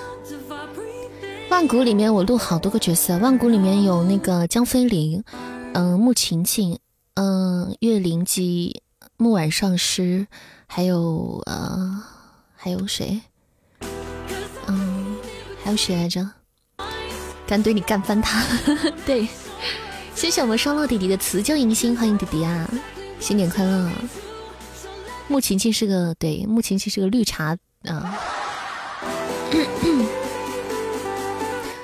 [SPEAKER 1] 万古里面我录好多个角色，万古里面有那个江飞林，嗯，穆晴晴，嗯，岳灵姬。木婉上师，还有呃，还有谁？嗯，还有谁来着？敢怼你干翻他！*laughs* 对，谢谢我们双落弟弟的辞旧迎新，欢迎弟弟啊！新年快乐！穆晴晴是个对，穆晴晴是个绿茶啊。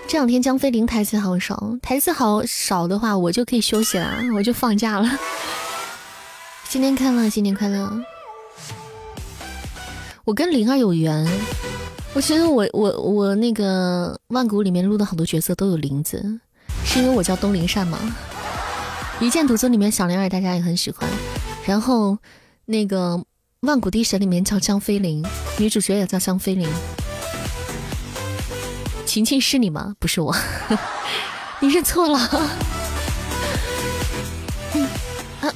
[SPEAKER 1] 这两天江飞林台词好少，台词好少的话，我就可以休息了，我就放假了。新年快乐，新年快乐！我跟灵儿有缘，我觉得我我我那个万古里面录的好多角色都有林子，是因为我叫东林善吗？一剑独尊里面小灵儿大家也很喜欢，然后那个万古帝神里面叫江飞林，女主角也叫江飞林。晴晴是你吗？不是我，*laughs* 你认错了。啊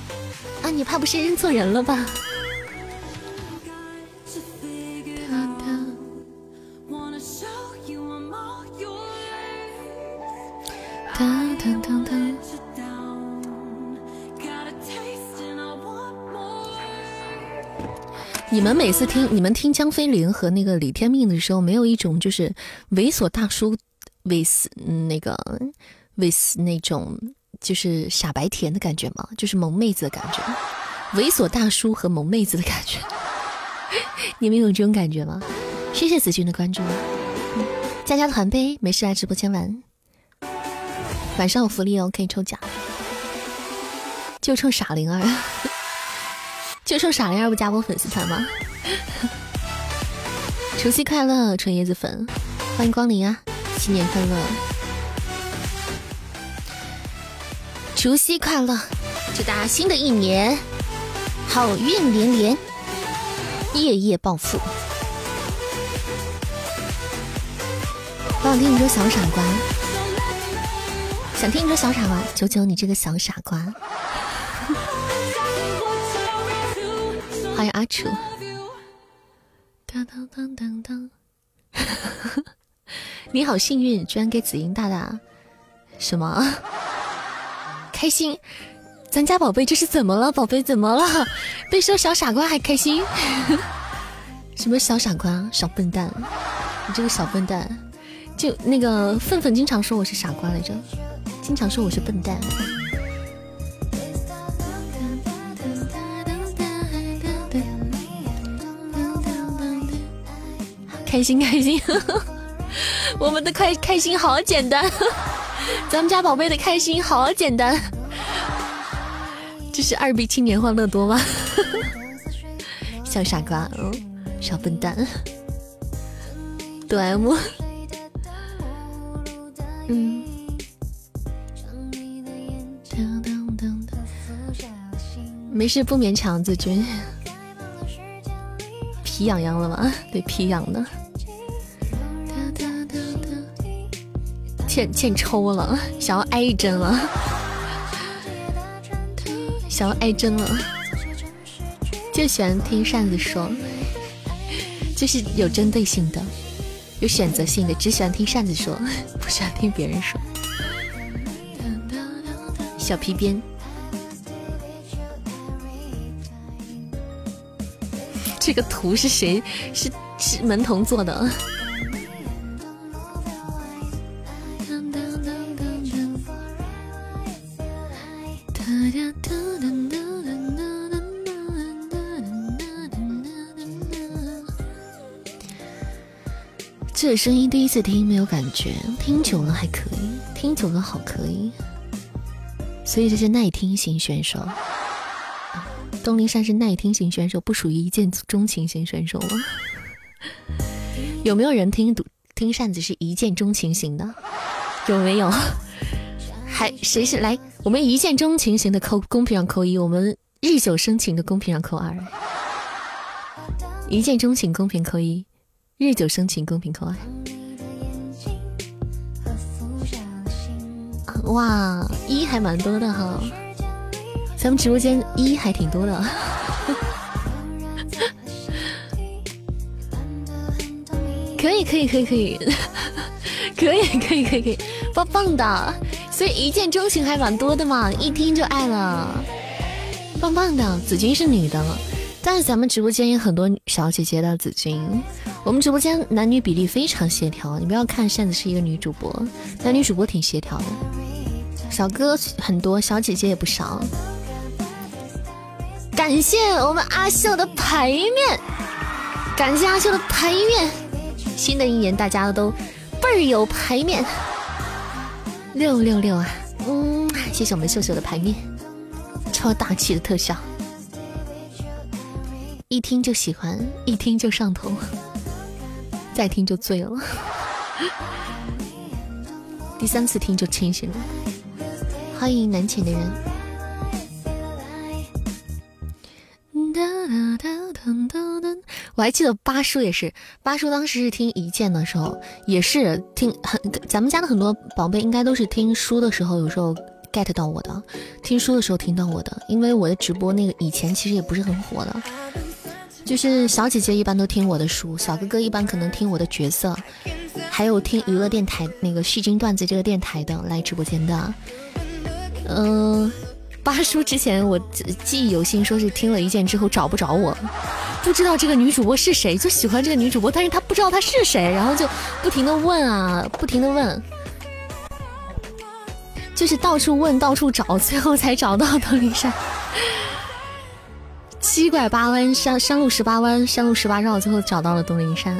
[SPEAKER 1] 啊你怕不是认错人了吧？你们每次听你们听江飞林和那个李天命的时候，没有一种就是猥琐大叔，with 那个 with 那种就是傻白甜的感觉吗？就是萌妹子的感觉，猥琐大叔和萌妹子的感觉，你们有这种感觉吗？谢谢子君的关注，加加团呗，没事来直播间玩。晚上有福利哦，可以抽奖，就冲傻灵儿。*laughs* 就冲傻灵儿不加我粉丝团吗？*laughs* 除夕快乐，纯椰子粉，欢迎光临啊！新年快乐，除夕快乐，祝大家新的一年好运连连，夜夜暴富。我想听你说小傻瓜，想听你说小傻瓜，九九你这个小傻瓜。欢迎阿楚。当当当当当，*laughs* 你好幸运，居然给紫英大大什么 *laughs* 开心？咱家宝贝这是怎么了？宝贝怎么了？被说小傻瓜还开心？*laughs* 什么小傻瓜？小笨蛋！你这个小笨蛋！就那个愤愤经常说我是傻瓜来着，经常说我是笨蛋。开心开心，*laughs* 我们的开开心好简单，咱们家宝贝的开心好简单，这是二 B 青年欢乐多吗？*laughs* 小傻瓜，嗯，小笨蛋，哆 M，嗯，没事，不勉强子君。皮痒痒了吗？*laughs* 对，皮痒的。欠欠抽了，*laughs* 想要挨一针了，*laughs* 想要挨针了。就喜欢听扇子说，就是有针对性的，有选择性的，只喜欢听扇子说，*laughs* 不喜欢听别人说。小皮鞭。这个图是谁？是是门童做的。这声音第一次听没有感觉，听久了还可以，听久了好可以，所以这是耐听型选手。东林山是耐听型选手，不属于一见钟情型选手吗？有没有人听听扇子是一见钟情型的？有没有？还谁是来？我们一见钟情型的扣公屏上扣一，我们日久生情的公屏上扣二。一见钟情公屏扣一，日久生情公平扣二。哇，一还蛮多的哈。咱们直播间一还挺多的，可以可以可以可以，可以可以可以 *laughs* 可以，棒棒的，所以一见钟情还蛮多的嘛，一听就爱了，棒棒的。紫君是女的，但是咱们直播间有很多小姐姐的紫君，我们直播间男女比例非常协调，你不要看扇子是一个女主播，男女主播挺协调的，小哥很多，小姐姐也不少。感谢我们阿秀的牌面，感谢阿秀的牌面。新的一年大家都倍儿有牌面，六六六啊！嗯，谢谢我们秀秀的牌面，超大气的特效，一听就喜欢，一听就上头，再听就醉了，第三次听就清醒了。欢迎南浅的人。我还记得八叔也是，八叔当时是听一见的时候，也是听很咱们家的很多宝贝应该都是听书的时候，有时候 get 到我的，听书的时候听到我的，因为我的直播那个以前其实也不是很火的，就是小姐姐一般都听我的书，小哥哥一般可能听我的角色，还有听娱乐电台那个戏精段子这个电台的来直播间的，嗯。八叔之前我记忆犹新，说是听了一件之后找不着我，不知道这个女主播是谁，就喜欢这个女主播，但是他不知道她是谁，然后就不停的问啊，不停的问，就是到处问，到处找，最后才找到东林山。七拐八弯，山山路十八弯，山路十八绕，最后找到了东林山。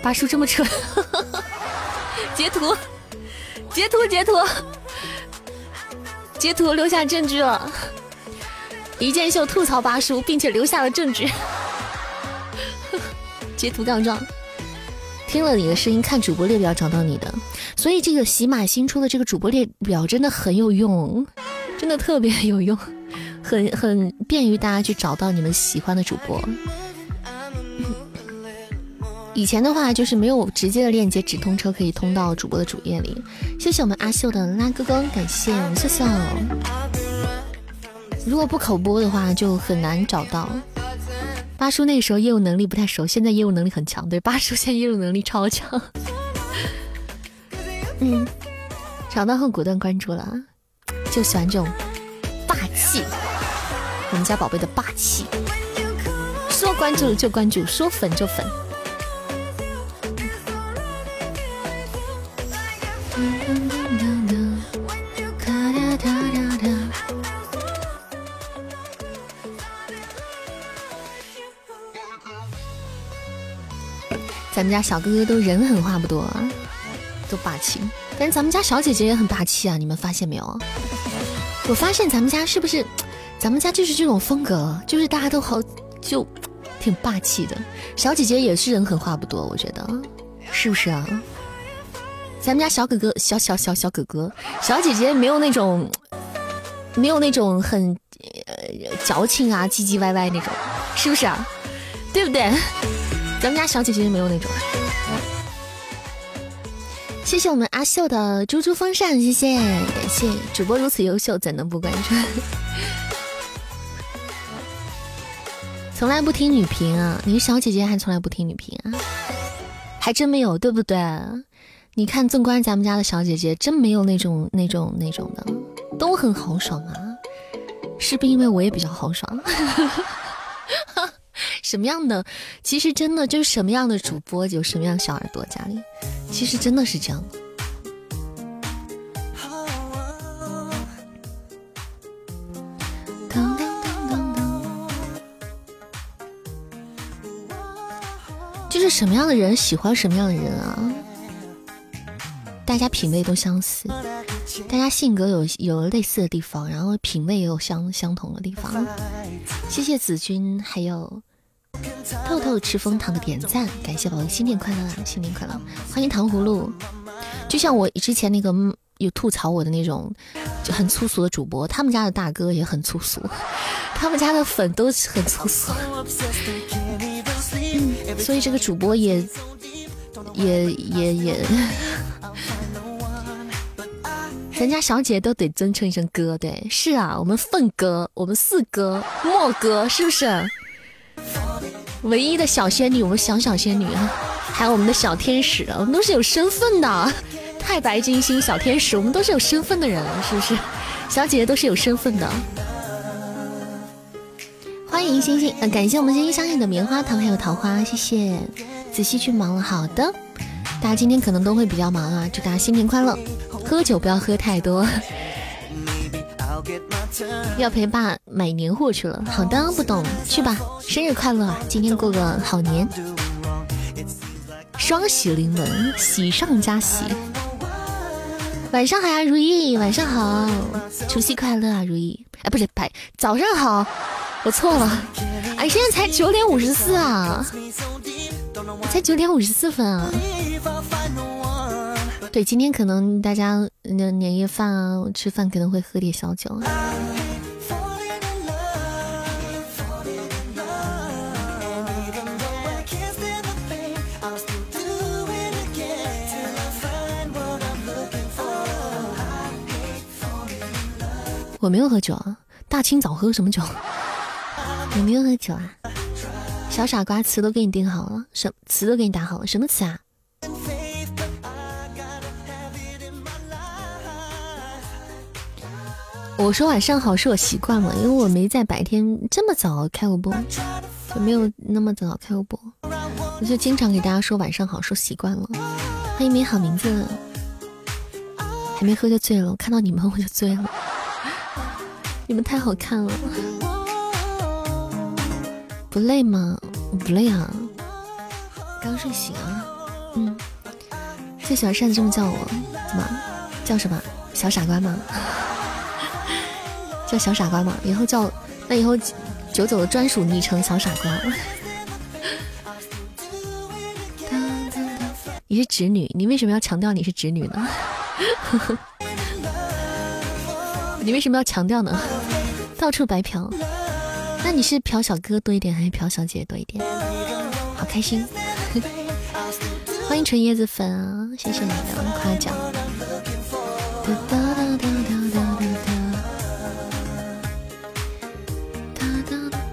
[SPEAKER 1] 八叔这么蠢，*laughs* 截图，截图，截图。截图留下证据了，一剑秀吐槽八叔，并且留下了证据。*laughs* 截图杠状，听了你的声音，看主播列表找到你的，所以这个喜马新出的这个主播列表真的很有用，真的特别有用，很很便于大家去找到你们喜欢的主播。以前的话就是没有直接的链接，直通车可以通到主播的主页里。谢谢我们阿秀的拉哥哥，感谢我们秀秀。如果不口播的话，就很难找到。八叔那个时候业务能力不太熟，现在业务能力很强。对，八叔现在业务能力超强。嗯，找到后果断关注了，就喜欢这种霸气，我们家宝贝的霸气。说关注就关注，说粉就粉。咱们家小哥哥都人狠话不多，都霸气。但是咱们家小姐姐也很霸气啊，你们发现没有？我发现咱们家是不是，*tsk* 咱们家就是这种风格，就是大家都好就 *tsk* 挺霸气的。小姐姐也是人狠话不多，我觉得是不是啊？咱们家小哥哥，小小小小哥哥，小姐姐没有那种，*tsk* 没有那种很矫情啊、唧唧歪歪那种，是不是啊？对不对？咱们家小姐姐没有那种。谢谢我们阿秀的猪猪风扇，谢谢，感谢主播如此优秀，怎能不关注？*laughs* 从来不听女评啊，你小姐姐还从来不听女评啊？还真没有，对不对？你看纵观咱们家的小姐姐，真没有那种那种那种的，都很豪爽啊！是不是因为我也比较豪爽？*laughs* 什么样的？其实真的就是什么样的主播有什么样小耳朵，家里其实真的是这样。就是什么样的人喜欢什么样的人啊？大家品味都相似，大家性格有有类似的地方，然后品味也有相相同的地方。谢谢子君，还有。透透吃蜂糖的点赞，感谢宝贝，新年快乐！新年快乐，欢迎糖葫芦。就像我之前那个有吐槽我的那种就很粗俗的主播，他们家的大哥也很粗俗，他们家的粉都很粗俗，所以这个主播也也也也，咱家小姐都得尊称一声哥，对，是啊，我们凤哥，我们四哥，莫哥，是不是？唯一的小仙女，我们小小仙女啊，还有我们的小天使，我们都是有身份的。太白金星小天使，我们都是有身份的人，是不是？小姐姐都是有身份的。欢迎星星，感谢我们星星相印的棉花糖还有桃花，谢谢。仔细去忙了，好的。大家今天可能都会比较忙啊，祝大家新年快乐，喝酒不要喝太多。要陪爸买年货去了。好的，不懂，去吧。生日快乐，今天过个好年。双喜临门，喜上加喜。晚上好呀，如意，晚上好。除夕快乐啊，如意。哎，不是，白早上好，我错了。哎，现在才九点五十四啊，才九点五十四分啊。对，今天可能大家那年夜饭啊，吃饭可能会喝点小酒。我没有喝酒啊，大清早喝什么酒？*laughs* 你没有喝酒啊，小傻瓜，词都给你定好了，什词都给你打好了，什么词啊？我说晚上好是我习惯了，因为我没在白天这么早开过播，就没有那么早开过播，我就经常给大家说晚上好，说习惯了。欢迎美好名字，还没喝就醉了，我看到你们我就醉了，你们太好看了，不累吗？我不累啊，刚睡醒啊，嗯，最喜欢扇子这么叫我，怎么叫什么？小傻瓜吗？叫小傻瓜吗？以后叫那以后九九的专属昵称小傻瓜。*laughs* 你是侄女，你为什么要强调你是侄女呢？*laughs* 你为什么要强调呢？到处白嫖，那你是嫖小哥多一点还是嫖小姐多一点？好开心！*laughs* 欢迎纯椰子粉啊，谢谢你的夸奖。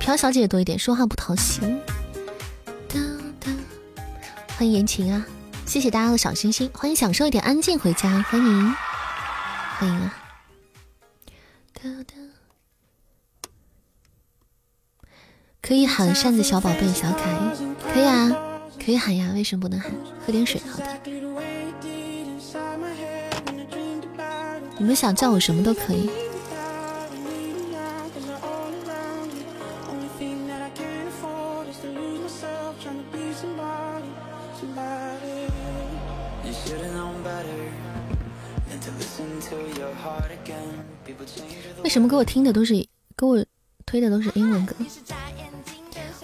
[SPEAKER 1] 朴小姐多一点，说话不讨喜。欢迎言情啊，谢谢大家的小心心。欢迎享受一点安静回家，欢迎欢迎啊！可以喊扇子小宝贝小可爱，可以啊，可以喊呀，为什么不能喊？喝点水，好的。你们想叫我什么都可以。什么给我听的都是给我推的都是英文歌？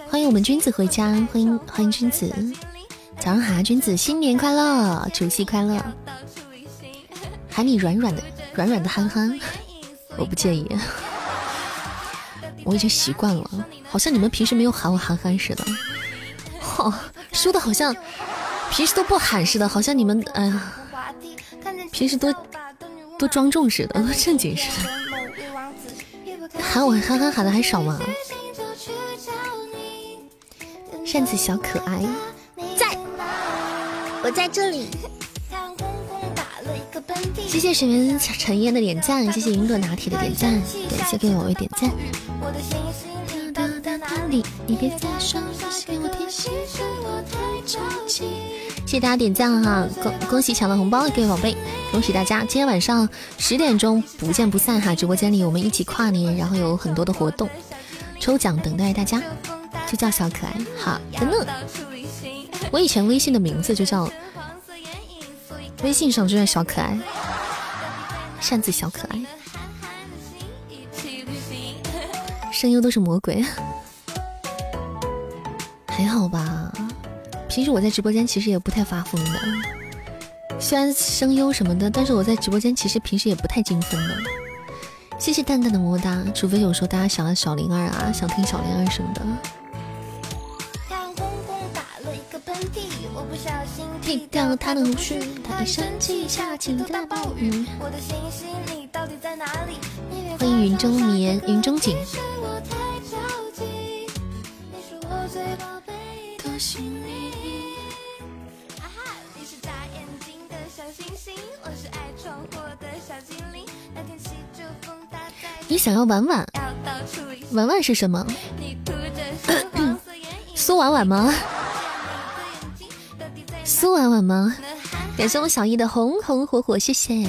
[SPEAKER 1] 欢迎我们君子回家，欢迎欢迎君子，早上好，君子新年快乐，除夕快乐，喊你软软的软软的憨憨，我不介意，*laughs* 我已经习惯了，好像你们平时没有喊我憨憨似的，好说的好像平时都不喊似的，好像你们哎呀，平时都。都庄重似的，都正经似的，喊我憨憨喊的还少吗？扇子小可爱，在，我在这里。谢谢水面陈烟的点赞，谢谢云朵拿铁的点赞，感谢各位宝贝点赞。谢谢大家点赞哈，恭恭喜抢到红包的，各位宝贝，恭喜大家！今天晚上十点钟不见不散哈，直播间里我们一起跨年，然后有很多的活动，抽奖等待大家，就叫小可爱，好的呢。我以前微信的名字就叫，微信上就叫小可爱，扇子小可爱，声优都是魔鬼，还好吧。平时我在直播间其实也不太发疯的，虽然声优什么的，但是我在直播间其实平时也不太精分的。谢谢淡淡的么么哒，除非有时候大家想要小灵儿啊，想听小灵儿什么的。剃掉他的胡须，他一生气下起了大暴雨。欢迎云中眠，云中景。你想要婉婉？婉婉是什么？*coughs* 苏婉婉吗？苏婉婉吗？感谢我小易的红红火火，谢谢。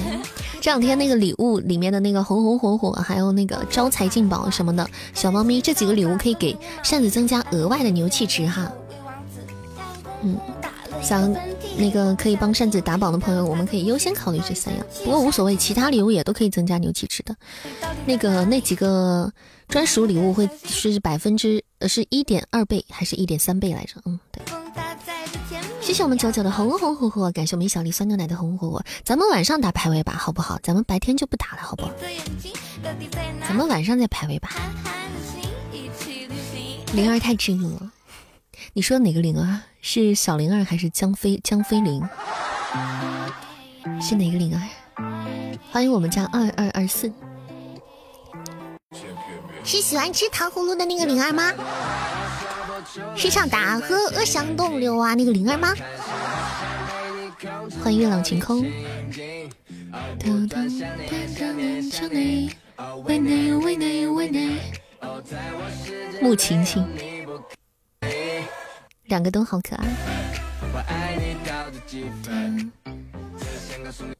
[SPEAKER 1] 这两天那个礼物里面的那个红红火火，还有那个招财进宝什么的小猫咪，这几个礼物可以给扇子增加额外的牛气值哈。嗯，想那个可以帮扇子打榜的朋友，我们可以优先考虑这三样。不过无所谓，其他礼物也都可以增加牛气值的。那个那几个专属礼物会是百分之呃是一点二倍还是一点三倍来着？嗯，对。谢谢我们九九的红红火火，感谢我们小丽酸牛奶的红红火火。咱们晚上打排位吧，好不好？咱们白天就不打了，好不好？咱们晚上再排位吧。*laughs* 灵儿太真了。你说哪个灵儿？是小灵儿还是江飞江飞灵？是哪个灵儿？欢迎我们家二二二四，是喜欢吃糖葫芦的那个灵儿吗？是唱大河向东流啊那个灵儿吗？欢迎月朗晴空。为难又为难又为难。穆晴晴，两个都好可爱。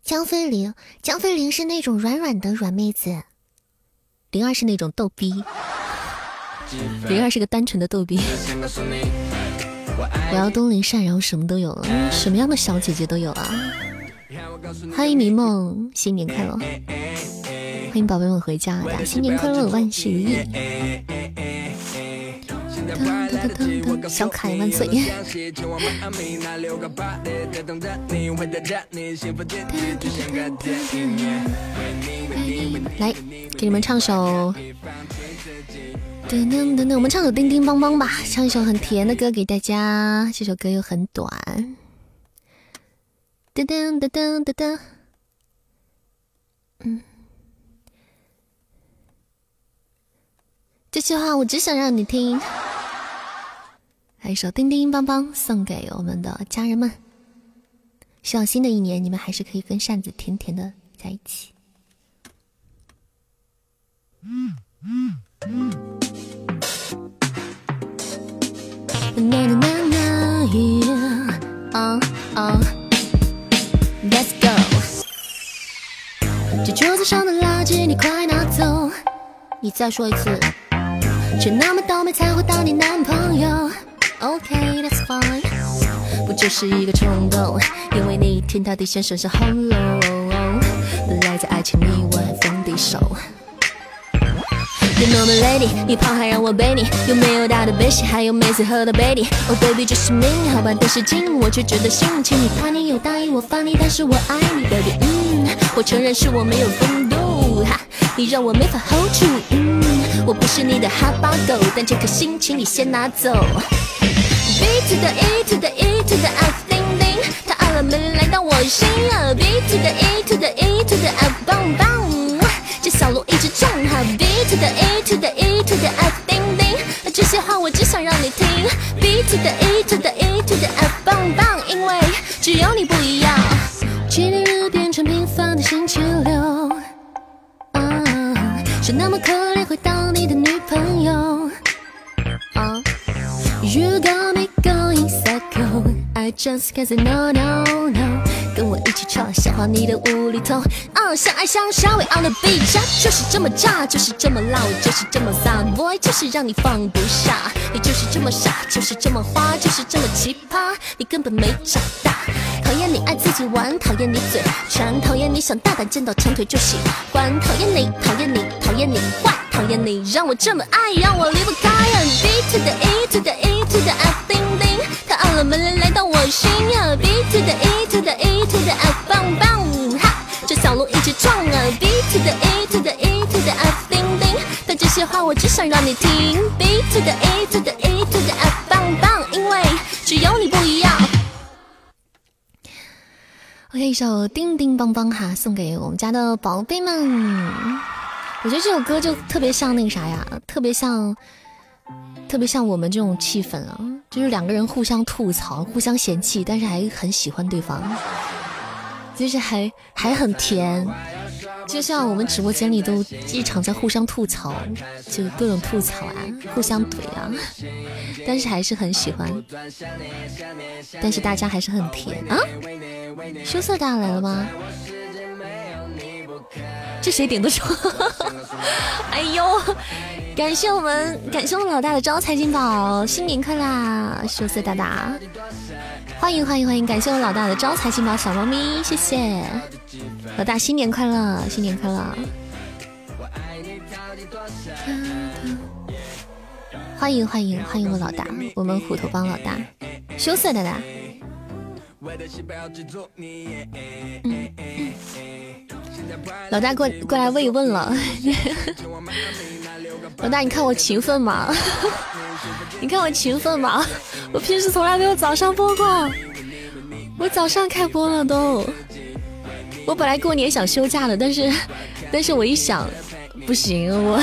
[SPEAKER 1] 江飞灵，江飞灵是那种软软的软妹子，灵儿是那种逗逼，灵儿是个单纯的逗逼。我要东林善，然后什么都有了，什么样的小姐姐都有啊！欢迎迷梦，新年快乐！欢迎宝贝们回家，大家新年快乐，万事如意！小凯万岁！来，给你们唱首。等等等等，我们唱首《叮叮邦邦》吧，唱一首很甜的歌给大家。这首歌又很短。噔噔噔噔噔噔，嗯，这句话我只想让你听。来一首《叮叮邦邦》送给我们的家人们，希望新的一年你们还是可以跟扇子甜甜的在一起。嗯嗯嗯。na na na yeah, uh uh let's go。这桌子上的垃圾你快拿走。你再说一次。谁那么倒霉才会当你男朋友？OK that's fine。不就是一个冲动，因为你天塌地陷，剩下喉咙。本来在爱情里我还放低手。You know my lady，你胖还让我背你，有没有大的背心，还有每次喝的杯底。Oh baby，这是命，好吧，都是金，我却觉得心情。你怕你有答应我放你，但是我爱你，baby，嗯，我承认是我没有风度，哈，你让我没法 hold 住，嗯，我不是你的哈巴狗，但这颗心请你先拿走。B to the E to the E to the F，叮叮，他按了门铃来到我心啊。B to the E to the E to the F，棒棒。这小鹿一直撞哈，B to the E to the E to the F，叮叮，这些话我只想让你听。B to the E to the E to the F，棒棒，因为只有你不一样。节假日变成平凡的星期六，谁那么可怜会当你的女朋友？You got me going I just can't say no no no。跟我一起唱，笑话你的无厘头。嗯，相爱相杀，We on the beach，就是这么炸，就是这么辣，我就是这么飒，Boy，就是让你放不下。你就是这么傻，就是这么花，就是这么奇葩，你根本没长大。讨厌你爱自己玩，讨厌你嘴馋，讨厌你想大胆见到长腿就喜欢，讨厌你，讨厌你，讨厌你坏，讨厌你让我这么爱，让我离不开。B to the E to the E to the F，叮叮，他按了门来到我心啊。B to the E to the E to the F，棒棒哈，这小鹿一直撞啊。B to the E to the E to the F，叮叮，但这些话我只想让你听。B to the E to the E to the F，棒棒，因为只有你不一样。OK，一首叮叮棒棒哈，送给我们家的宝贝们。我觉得这首歌就特别像那个啥呀，特别像。特别像我们这种气氛啊，就是两个人互相吐槽、互相嫌弃，但是还很喜欢对方，就是还还很甜。就像我们直播间里都一场在互相吐槽，就各种吐槽啊，互相怼啊，但是还是很喜欢。但是大家还是很甜啊！羞涩大来了吗？这谁点的钟？*laughs* 哎呦！感谢我们，感谢我们老大的招财进宝，新年快乐，羞涩大大，欢迎欢迎欢迎！感谢我老大的招财进宝小猫咪，谢谢老大，新年快乐，新年快乐！欢迎欢迎欢迎我老大，我们虎头帮老大，羞涩大大。嗯嗯，老大过过来慰问了。*laughs* 老大，你看我勤奋吗？*laughs* 你看我勤奋吗？我平时从来没有早上播过，我早上开播了都。我本来过年想休假的，但是，但是我一想，不行，我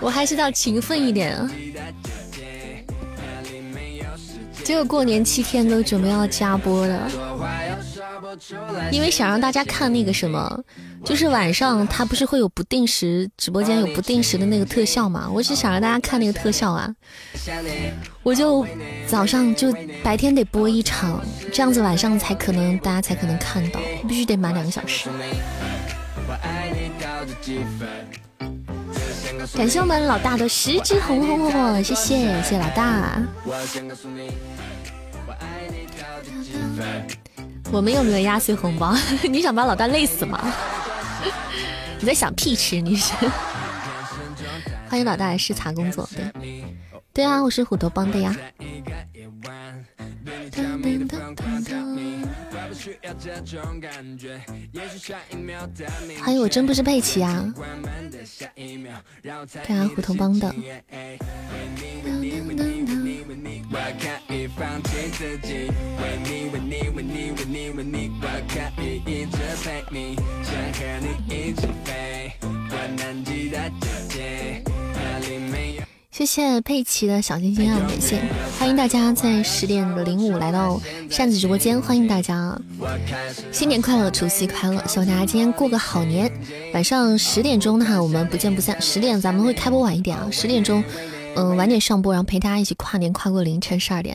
[SPEAKER 1] 我还是要勤奋一点。结果过年七天都准备要加播了。因为想让大家看那个什么，就是晚上他不是会有不定时直播间有不定时的那个特效嘛？我是想让大家看那个特效啊，我就早上就白天得播一场，这样子晚上才可能大家才可能看到，必须得满两个小时。感谢我们老大的十支红红火，谢谢谢谢老大。我们有没有压岁红包？*laughs* 你想把老大累死吗？*laughs* 你在想屁吃？你是？*laughs* 欢迎老大来视察工作。对，对啊，我是虎头帮的呀。欢迎我真不是佩奇啊！对啊，虎头帮的。谢谢佩奇的小心心啊，感谢！欢迎大家在十点零五来到扇子直播间，欢迎大家，新年快乐，除夕快乐，希望大家今天过个好年。晚上十点钟的话，我们不见不散。十点咱们会开播晚一点啊，十点钟，嗯，晚点上播，然后陪大家一起跨年，跨过凌晨十二点。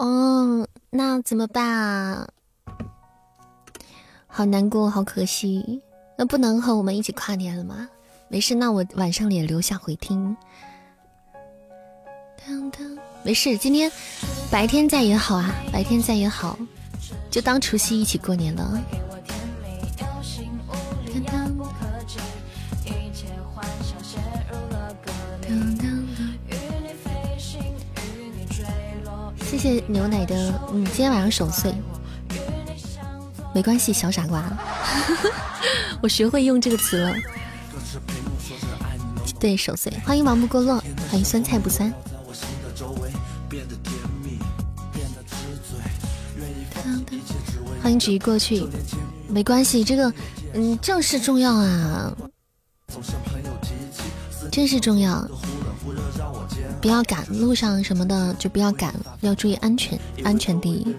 [SPEAKER 1] 哦，那怎么办啊？好难过，好可惜，那不能和我们一起跨年了吗？没事，那我晚上也留下回听。没事，今天白天在也好啊，白天在也好，就当除夕一起过年了。谢谢牛奶的，嗯，今天晚上守岁，没关系，小傻瓜，*laughs* 我学会用这个词了。对，守岁，欢迎王不过落，欢迎酸菜不酸。欢迎举过去，没关系，这个，嗯，正是重要啊，真是重要。不要赶路上什么的，就不要赶，要注意安全，安全第一。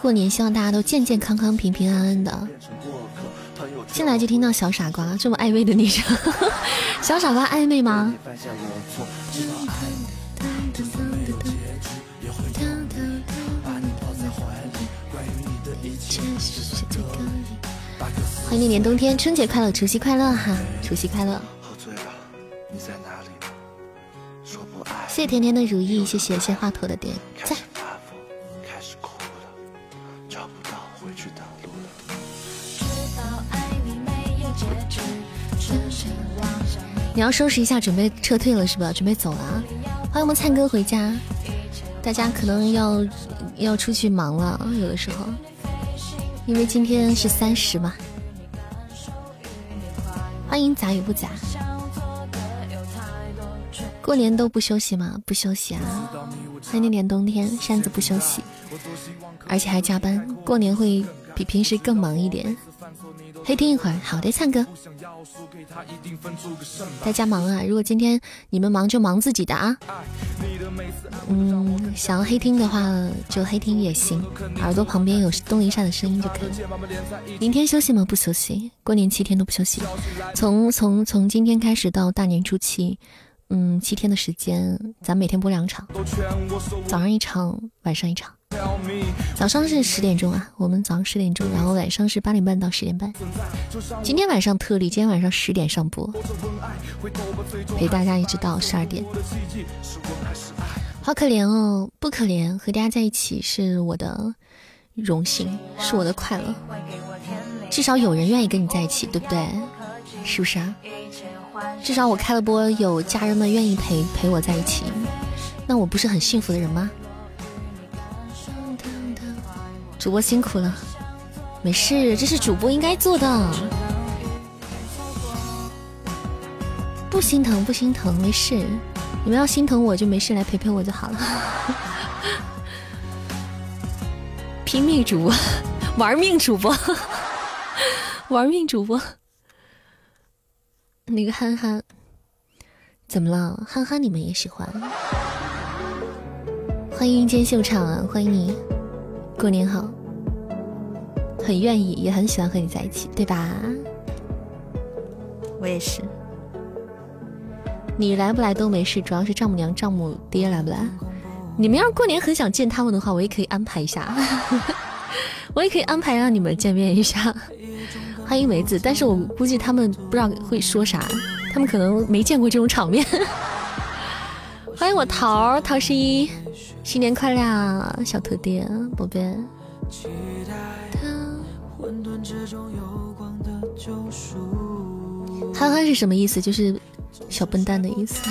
[SPEAKER 1] 过年希望大家都健健康康、平平安安的。进来就听到小傻瓜这么暧昧的昵称，*laughs* 小傻瓜暧昧吗？欢迎那年冬天，春节快乐，除夕快乐哈，除夕快乐。谢甜甜的如意，谢谢鲜花头的点赞。你要收拾一下，准备撤退了是吧？准备走了。啊欢迎我们灿哥回家。大家可能要要出去忙了，有的时候，因为今天是三十嘛。欢迎杂与不杂。过年都不休息吗？不休息啊！还那年冬天，扇子不休息，而且还加班。过年会比平时更忙一点。黑听一会儿，好的，灿哥。大家忙啊！如果今天你们忙，就忙自己的啊。嗯，想要黑听的话，就黑听也行。耳朵旁边有东一扇的声音就可以。明天休息吗？不休息。过年七天都不休息。从从从今天开始到大年初七。嗯，七天的时间，咱每天播两场，早上一场，晚上一场。早上是十点钟啊，我们早上十点钟，然后晚上是八点半到十点半。今天晚上特例，今天晚上十点上播，陪大家一直到十二点。好可怜哦，不可怜，和大家在一起是我的荣幸，是我的快乐。至少有人愿意跟你在一起，对不对？是不是啊？至少我开了播，有家人们愿意陪陪我在一起，那我不是很幸福的人吗？主播辛苦了，没事，这是主播应该做的，不心疼不心疼，没事，你们要心疼我就没事来陪陪我就好了。*laughs* 拼命主播，玩命主播，玩命主播。那个憨憨，怎么了？憨憨，你们也喜欢？欢迎间秀场啊，欢迎你，过年好。很愿意，也很喜欢和你在一起，对吧？我也是。你来不来都没事，主要是丈母娘、丈母爹来不来。你们要是过年很想见他们的话，我也可以安排一下，*laughs* 我也可以安排让你们见面一下。欢迎梅子，但是我估计他们不知道会说啥，他们可能没见过这种场面。*laughs* 欢迎我桃桃十一，新年快乐，小特爹，宝贝。期待混沌之中有光的救赎憨憨是什么意思？就是小笨蛋的意思。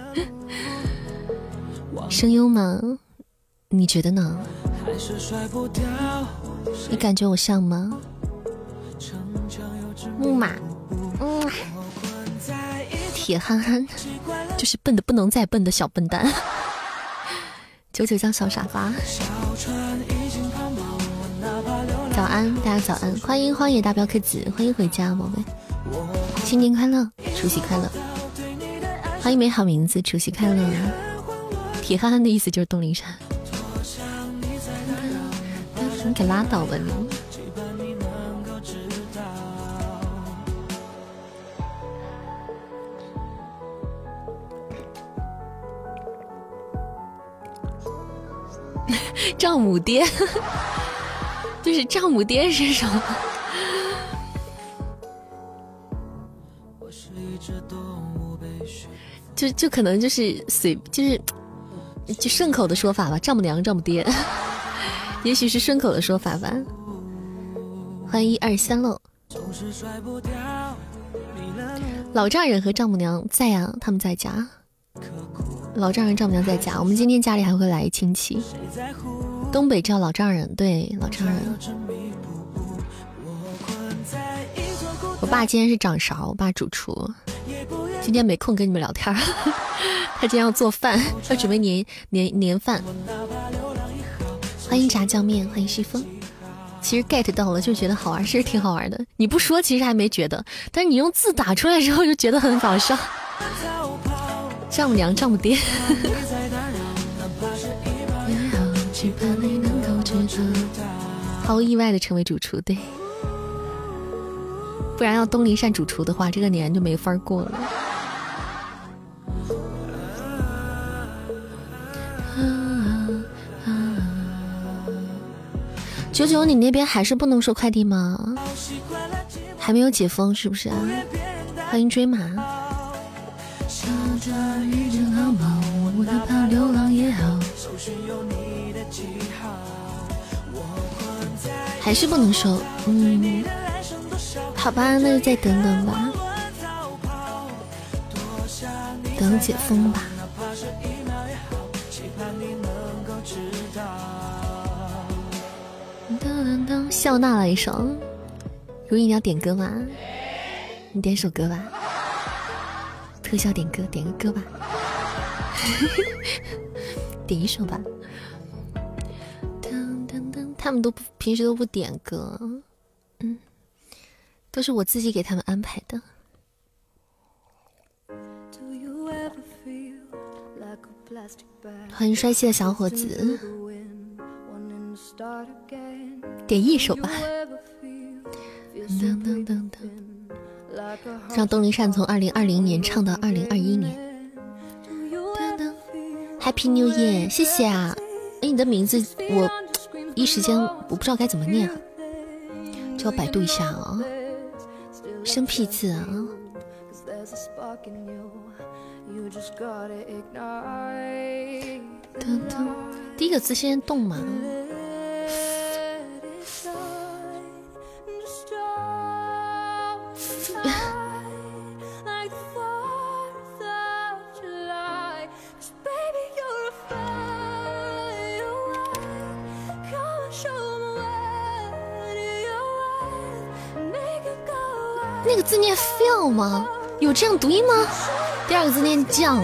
[SPEAKER 1] *laughs* 声优吗？你觉得呢？你感觉我像吗？木马，嗯，铁憨憨，就是笨的不能再笨的小笨蛋。*laughs* 九九叫小傻瓜。早安，大家早安，欢迎荒野大镖客子，欢迎回家，宝贝，新年快乐，除夕快乐，欢迎美好名字，除夕快乐。铁憨憨的意思就是东林山，你可拉倒吧你。丈母爹，*laughs* 就是丈母爹是什么？就就可能就是随就是就顺口的说法吧，丈母娘、丈母爹，*laughs* 也许是顺口的说法吧。欢迎一二三喽，老丈人和丈母娘在呀，他们在家。老丈人丈母娘在家，我们今天家里还会来亲戚。东北叫老丈人，对老丈人。我爸今天是掌勺，我爸主厨，今天没空跟你们聊天 *laughs* 他今天要做饭，要准备年年年饭。欢迎炸酱面，欢迎西风。其实 get 到了就觉得好玩，其实挺好玩的。你不说其实还没觉得，但是你用字打出来之后就觉得很搞笑。丈母娘，丈母爹。*laughs* 毫无意外的成为主厨，对，不然要东林善主厨的话，这个年就没法过了。九九，你那边还是不能收快递吗？还没有解封是不是啊？欢迎追马。还是不能收，嗯，好吧，那就再等等吧，等解封吧。当当笑纳了一首，如意你要点歌吗？你点首歌吧。特效点歌，点个歌吧，*laughs* 点一首吧。他们都不平时都不点歌，嗯，都是我自己给他们安排的。欢迎帅气的小伙子，点一首吧。噔噔噔噔。让东林善从二零二零年唱到二零二一年。Happy New Year，谢谢啊！哎，你的名字我一时间我不知道该怎么念，就要百度一下啊。生僻字啊。第一个字先动嘛。那个字念 feel 吗？有这样读音吗？第二个字念酱，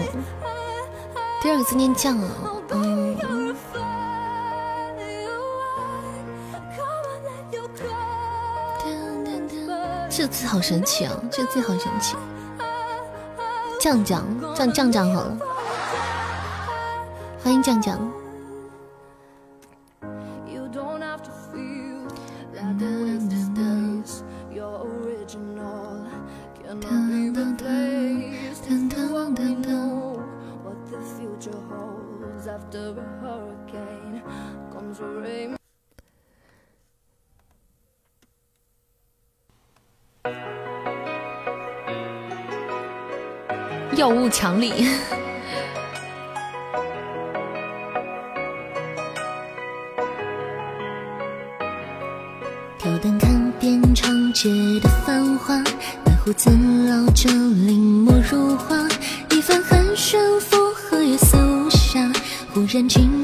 [SPEAKER 1] 第二个字念酱啊。这字好神奇啊，这字好神奇。酱酱酱酱酱。好了，欢迎酱酱。墙里。*laughs* 挑灯看遍长街的繁华，白胡子老者临摹如画，一番寒暄附和月色无暇，忽然惊。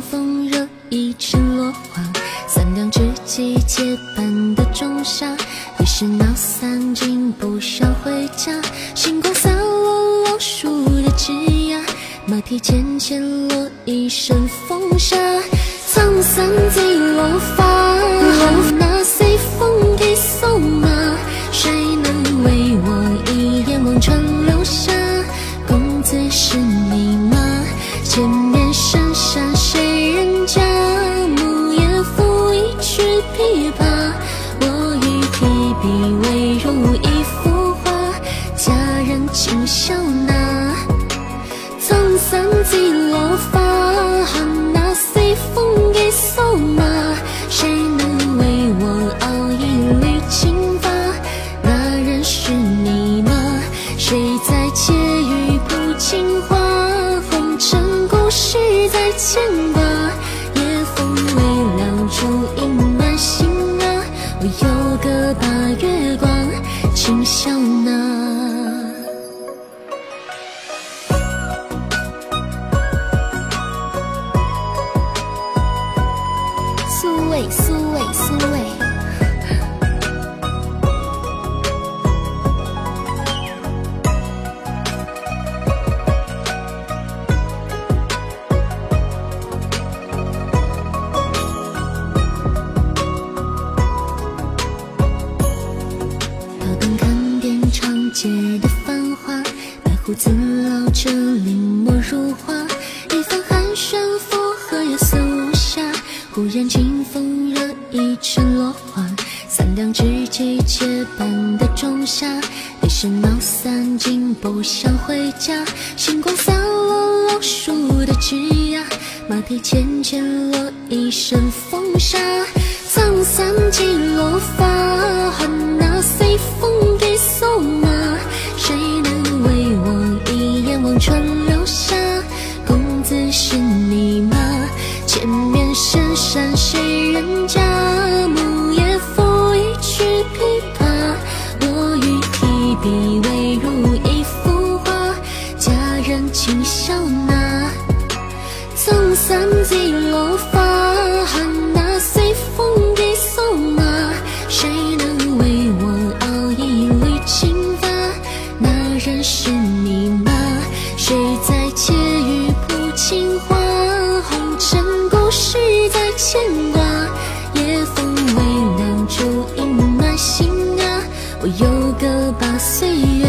[SPEAKER 1] 岁月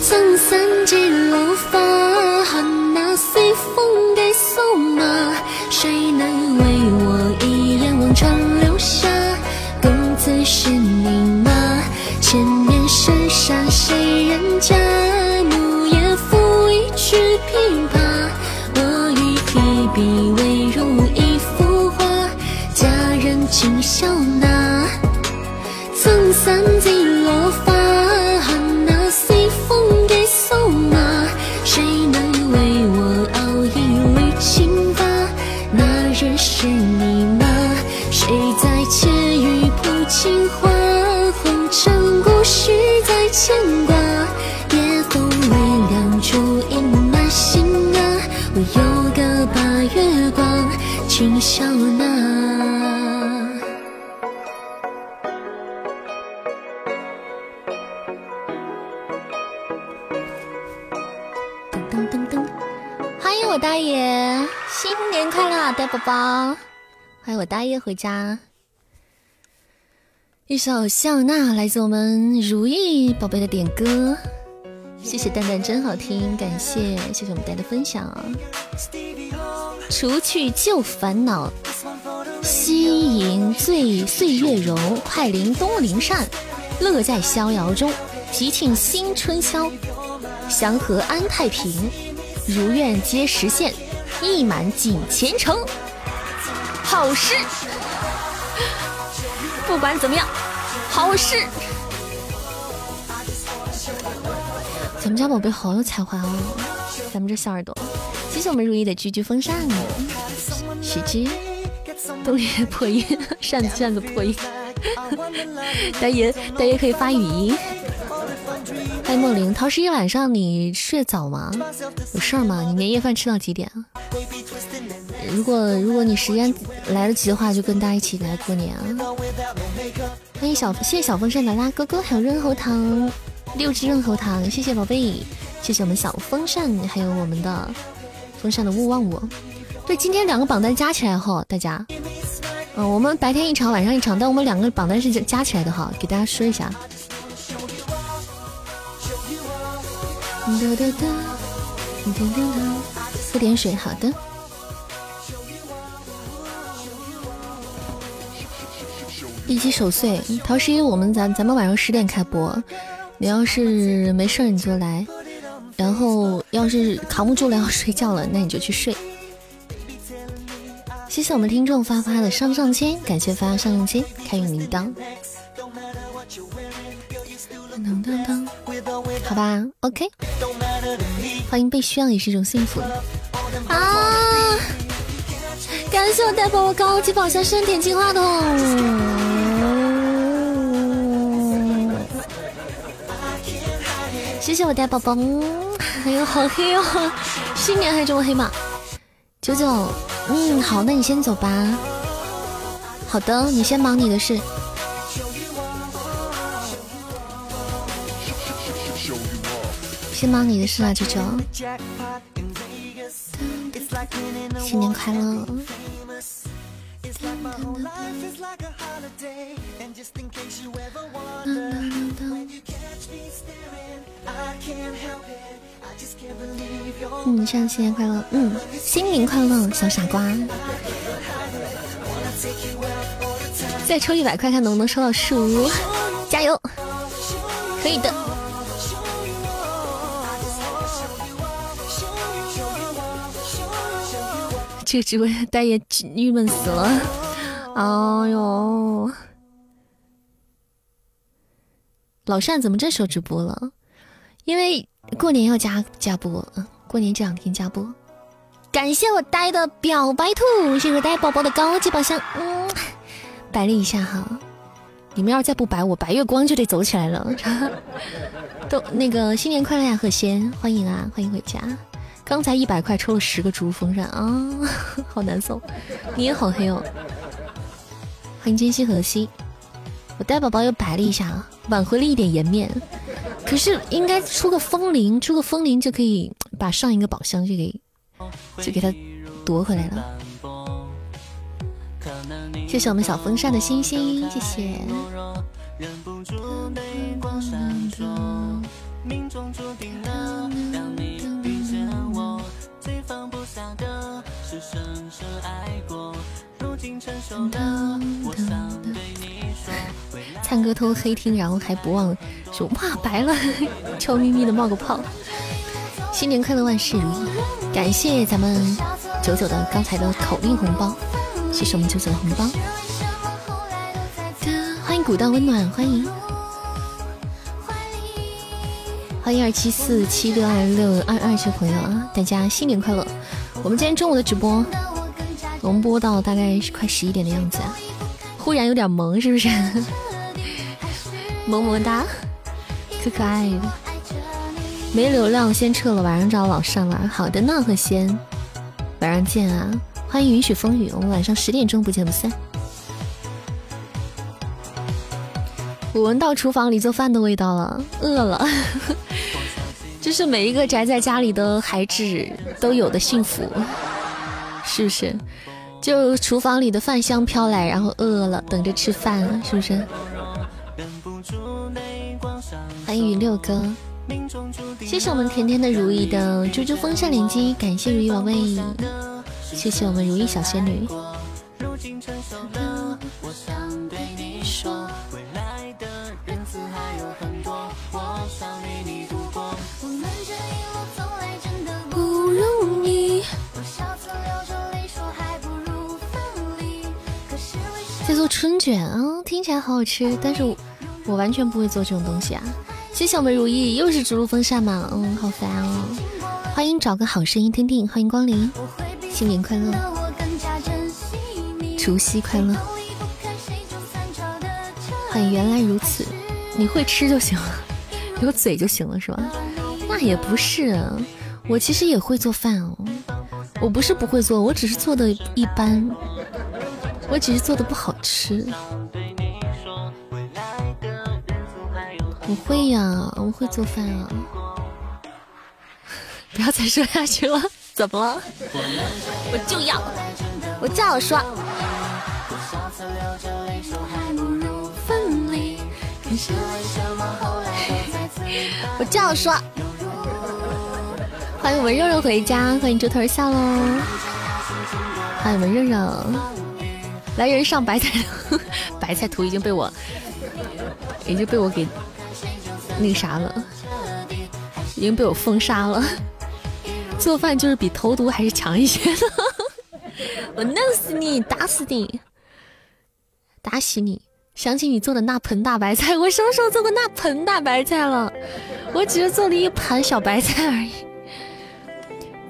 [SPEAKER 1] 沧桑，几老发，看那随风给送马，谁能为我一眼望穿流霞？公子是你吗？千年是沙，谁人家？暮夜抚一曲琵琶，我欲提笔，未如一幅画。佳人轻笑。笑纳。噔噔噔噔，欢迎我大爷，新年快乐，大宝宝！欢迎我大爷回家。一首《笑纳》来自我们如意宝贝的点歌，谢谢蛋蛋，真好听，感谢谢谢我们大家的分享。除去旧烦恼，惜迎醉岁月容，快临东林扇，乐在逍遥中，吉庆新春宵，祥和安太平，如愿皆实现。意满锦前程，好事。*laughs* 不管怎么样，好事。咱们家宝贝好有才华哦，咱们这小耳朵。谢谢我们如意的句句风扇，许之，冬叶破音，扇子扇子破音。*laughs* 大爷大爷可以发语音。欢迎莫林，陶十一晚上你睡早吗？有事儿吗？你年夜饭吃到几点啊？如果如果你时间来得及的话，就跟大家一起来过年啊！欢迎小谢谢小风扇的拉哥哥，还有润喉糖六只润喉糖，谢谢宝贝，谢谢我们小风扇，还有我们的风扇的勿忘我。对，今天两个榜单加起来哈，大家，嗯，我们白天一场，晚上一场，但我们两个榜单是加起来的哈，给大家说一下。喝点水，好的。一起守岁，陶十一，我们咱咱们晚上十点开播，你要是没事你就来，然后要是扛不住了要睡觉了，那你就去睡。谢谢我们听众发发的上上签，感谢发上上签，开运铃铛。当当当好吧，OK。欢迎被需要也是一种幸福啊！感谢我带宝宝高级宝箱深点进化筒，谢谢我带宝宝。哎呦，好黑哦！新年还这么黑吗？九九，嗯，好，那你先走吧。好的，你先忙你的事。先忙你的事啊，九九！新年快乐！嗯，现在新年快乐！嗯，新年快乐，小傻瓜！再抽一百块，看能不能收到书，加油！可以的。这个直播间大爷郁闷死了，哎呦！老善怎么这时候直播了？因为过年要加加播，嗯，过年这两天加播。感谢我呆的表白兔，谢谢呆宝宝的高级宝箱，嗯，摆了一下哈。你们要是再不摆，我白月光就得走起来了。*laughs* 都那个新年快乐呀，贺仙，欢迎啊，欢迎回家。刚才一百块抽了十个猪风扇啊，*laughs* 好难受！你也好黑哦。欢迎珍惜荷西，我呆宝宝又摆了一下，挽回了一点颜面。可是应该出个风铃，出个风铃就可以把上一个宝箱就给就给他夺回来了。谢谢我们小风扇的星星，谢谢。灿哥偷黑听，然后还不忘说哇白了，*laughs* 悄咪咪的冒个泡。新年快乐，万事如意！感谢咱们九九的刚才的口令红包，谢谢我们九九的红包。欢迎古道温暖，欢迎欢迎二七四七六二六二二这朋友啊，大家新年快乐！我们今天中午的直播，我们播到大概是快十一点的样子啊，忽然有点萌，是不是？*laughs* 么么哒，可可爱的。没流量先撤了，晚上找老上玩。好的呢，何仙，晚上见啊！欢迎允许风雨，我们晚上十点钟不见不散。我闻到厨房里做饭的味道了，饿了。这是每一个宅在家里的孩子都有的幸福，是不是？就厨房里的饭香飘来，然后饿了，等着吃饭了，是不是？欢迎云六哥，谢谢我们甜甜的如意的猪猪风扇连击，感谢如意宝贝，谢谢我们如意小仙女。做春卷啊，听起来好好吃，但是我我完全不会做这种东西啊。谢谢我们如意，又是直路风扇嘛，嗯，好烦哦。欢迎找个好声音听听，欢迎光临，新年快乐，除夕快乐。欢迎原来如此，你会吃就行了，有嘴就行了是吧？那也不是，我其实也会做饭哦。我不是不会做，我只是做的一般。我只是做的不好吃。我会呀，我会做饭啊！*laughs* 不要再说下去了，怎么了？我就要，我就要说。我就要说。欢迎我们肉肉回家，欢迎猪头笑喽！欢迎我们肉肉。来人上白菜，*laughs* 白菜图已经被我，已经被我给那啥了，已经被我封杀了。做饭就是比投毒还是强一些的，*laughs* 我弄死你，打死你，打死你！想起你做的那盆大白菜，我什么时候做过那盆大白菜了？我只是做了一盘小白菜而已。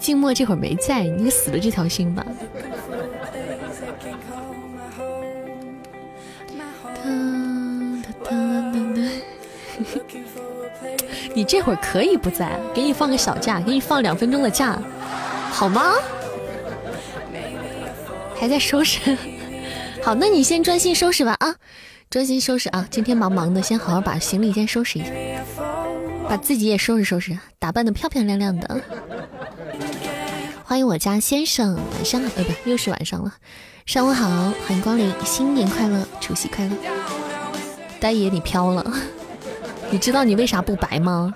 [SPEAKER 1] 静默这会儿没在，你死了这条心吧。*laughs* 你这会儿可以不在，给你放个小假，给你放两分钟的假，好吗？还在收拾，*laughs* 好，那你先专心收拾吧啊，专心收拾啊！今天忙忙的，先好好把行李先收拾一下，把自己也收拾收拾，打扮的漂漂亮亮的。欢迎我家先生，晚上好，呃不，又是晚上了，上午好，欢迎光临，新年快乐，除夕快乐。呆爷，你飘了。你知道你为啥不白吗？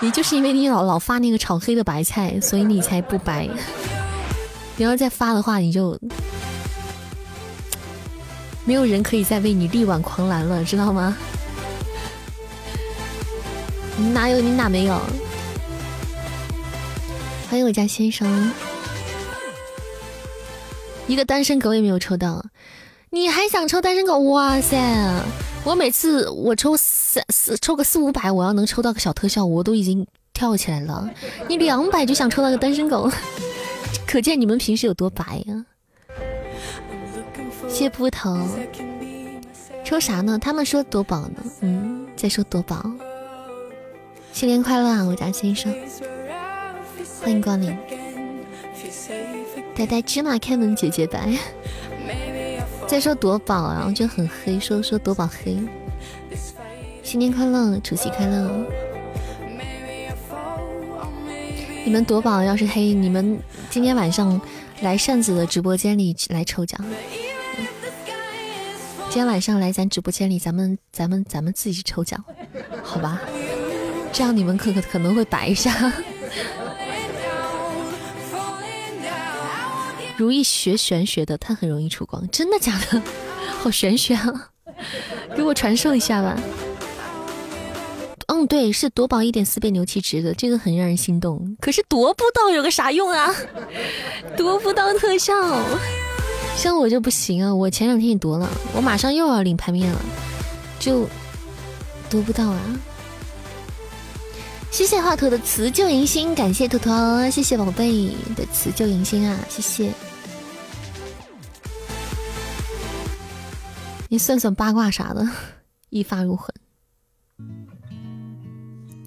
[SPEAKER 1] 你就是因为你老老发那个炒黑的白菜，所以你才不白。你要再发的话，你就没有人可以再为你力挽狂澜了，知道吗？你哪有？你哪没有？欢迎我家先生，一个单身狗也没有抽到，你还想抽单身狗？哇塞！我每次我抽四抽个四五百，我要能抽到个小特效，我都已经跳起来了。你两百就想抽到个单身狗，*laughs* 可见你们平时有多白呀！谢布头，抽啥呢？他们说夺宝呢。嗯，在说夺宝。新年快乐啊，我家先生！欢迎光临。呆呆芝麻开门姐姐白。再说夺宝，然后就很黑，说说夺宝黑。新年快乐，除夕快乐。你们夺宝要是黑，你们今天晚上来扇子的直播间里来抽奖。今天晚上来咱直播间里，咱们咱们咱们自己抽奖，好吧？这样你们可可可能会白一下。如意学玄学的，他很容易出光，真的假的？好玄学啊！给我传授一下吧。嗯，对，是夺宝一点四倍牛气值的，这个很让人心动。可是夺不到有个啥用啊？*laughs* 夺不到特效，像我就不行啊！我前两天也夺了，我马上又要领牌面了，就夺不到啊！谢谢华佗的辞旧迎新，感谢坨坨，谢谢宝贝的辞旧迎新啊，谢谢。你算算八卦啥的，*laughs* 一发入魂。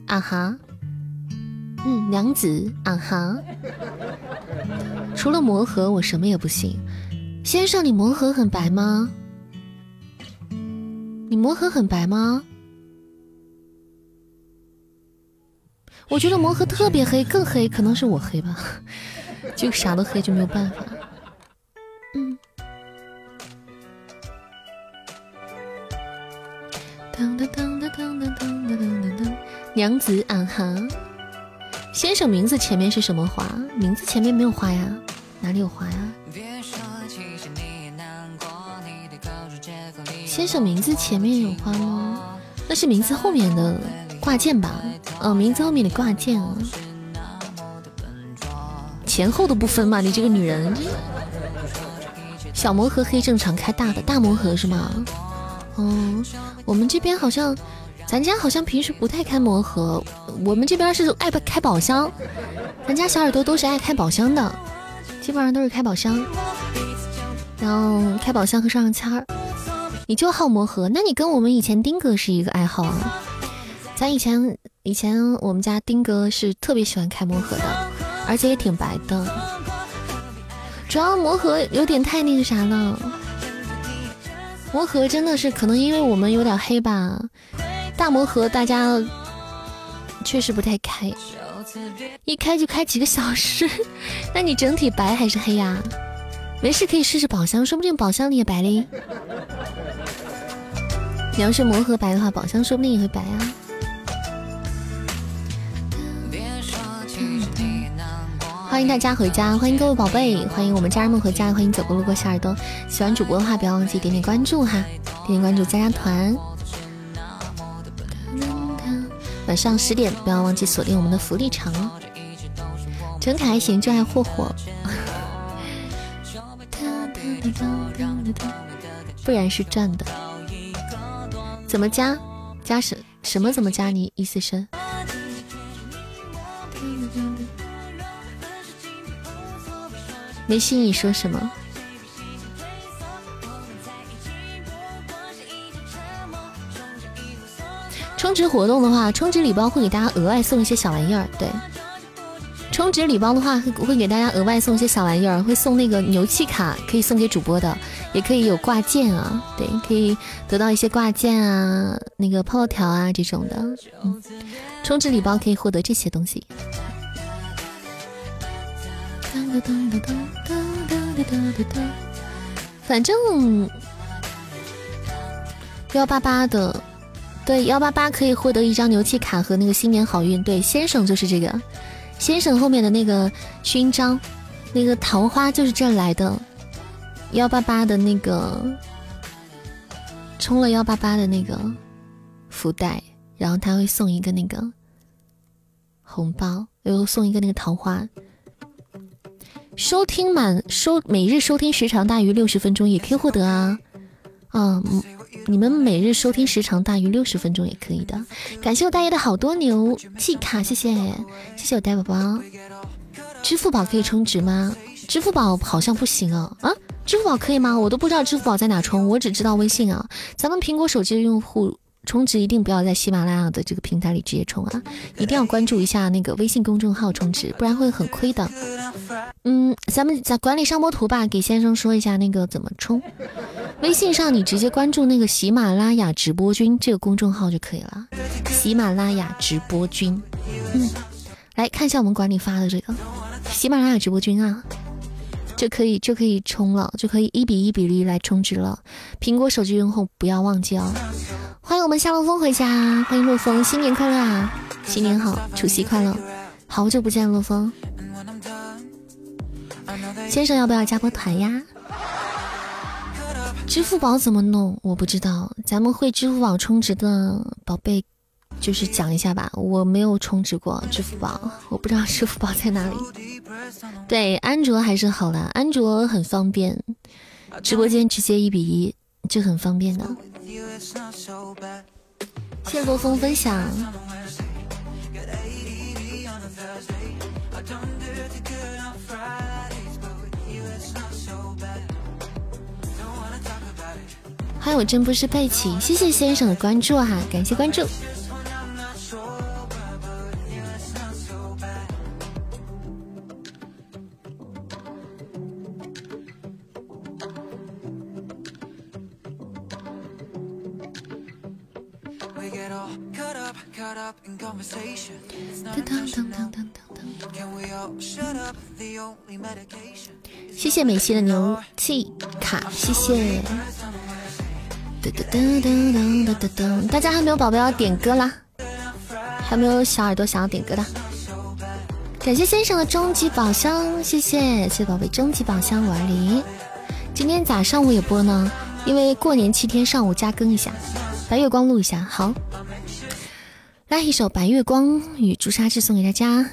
[SPEAKER 1] 啊哈。嗯，娘子，啊哈。除了魔盒，我什么也不行。先生，你魔盒很白吗？你魔盒很白吗？我觉得魔盒特别黑，更黑，可能是我黑吧。就啥都黑，就没有办法。嗯。噔噔噔噔噔噔。娘子啊哈，先生名字前面是什么花？名字前面没有花呀，哪里有花呀？先生名字前面有花吗？那是名字后面的挂件吧？嗯，名字后面的挂件啊，前后都不分嘛？你这个女人，小魔盒黑正常，开大的大魔盒是吗？嗯，我们这边好像，咱家好像平时不太开魔盒，我们这边是爱开宝箱，咱家小耳朵都是爱开宝箱的，基本上都是开宝箱，然后开宝箱和上上签儿。你就好魔盒，那你跟我们以前丁哥是一个爱好啊。咱以前以前我们家丁哥是特别喜欢开魔盒的，而且也挺白的。主要魔盒有点太那个啥了，魔盒真的是可能因为我们有点黑吧。大魔盒大家确实不太开，一开就开几个小时。*laughs* 那你整体白还是黑呀？没事可以试试宝箱，说不定宝箱里也白嘞。你要是魔盒白的话，宝箱说不定也会白啊！欢迎大家回家，欢迎各位宝贝，欢迎我们家人们回家，欢迎走过路过小耳朵。喜欢主播的话，不要忘记点点关注哈，点点关注加加团。晚上十点不要忘记锁定我们的福利场哦。陈凯还行，就爱霍霍，*laughs* 不然是赚的。怎么加？加什什么？怎么加？你意思是？没心你说什么？充值活动的话，充值礼包会给大家额外送一些小玩意儿，对。充值礼包的话，会会给大家额外送一些小玩意儿，会送那个牛气卡，可以送给主播的，也可以有挂件啊，对，可以得到一些挂件啊，那个泡泡条啊这种的。嗯，充值礼包可以获得这些东西。反正幺八八的，对幺八八可以获得一张牛气卡和那个新年好运。对，先生就是这个。先生后面的那个勋章，那个桃花就是这来的，幺八八的那个充了幺八八的那个福袋，然后他会送一个那个红包，又送一个那个桃花。收听满收每日收听时长大于六十分钟也可以获得啊，嗯。你们每日收听时长大于六十分钟也可以的。感谢我大爷的好多牛气卡，谢谢，谢谢我呆宝宝。支付宝可以充值吗？支付宝好像不行啊啊！支付宝可以吗？我都不知道支付宝在哪充，我只知道微信啊。咱们苹果手机的用户。充值一定不要在喜马拉雅的这个平台里直接充啊，*laughs* 一定要关注一下那个微信公众号充值，不然会很亏的。*laughs* 嗯，咱们在管理上播图吧，给先生说一下那个怎么充。*laughs* 微信上你直接关注那个喜马拉雅直播君这个公众号就可以了。喜马拉雅直播君，嗯，来看一下我们管理发的这个喜马拉雅直播君啊。就可以就可以充了，就可以一比一比例来充值了。苹果手机用户不要忘记哦。欢迎我们夏洛风回家，欢迎洛风，新年快乐啊！新年好，除夕快乐！好久不见，洛风先生要不要加波团呀？支付宝怎么弄？我不知道，咱们会支付宝充值的宝贝。就是讲一下吧，我没有充值过支付宝，我不知道支付宝在哪里。对，安卓还是好的，安卓很方便，直播间直接一比一就很方便的。谢洛风分享。欢迎我真不是佩奇，谢谢先生的关注哈，感谢关注。谢谢美西的牛气卡，谢谢。噔噔噔噔噔噔噔！大家还没有宝宝要点歌啦？还没有小耳朵想要点歌的？感谢先生的终极宝箱，谢谢谢谢宝贝终极宝箱五二零。今天咋上午也播呢？因为过年七天上午加更一下，白月光录一下。好，来一首《白月光》与朱砂痣送给大家。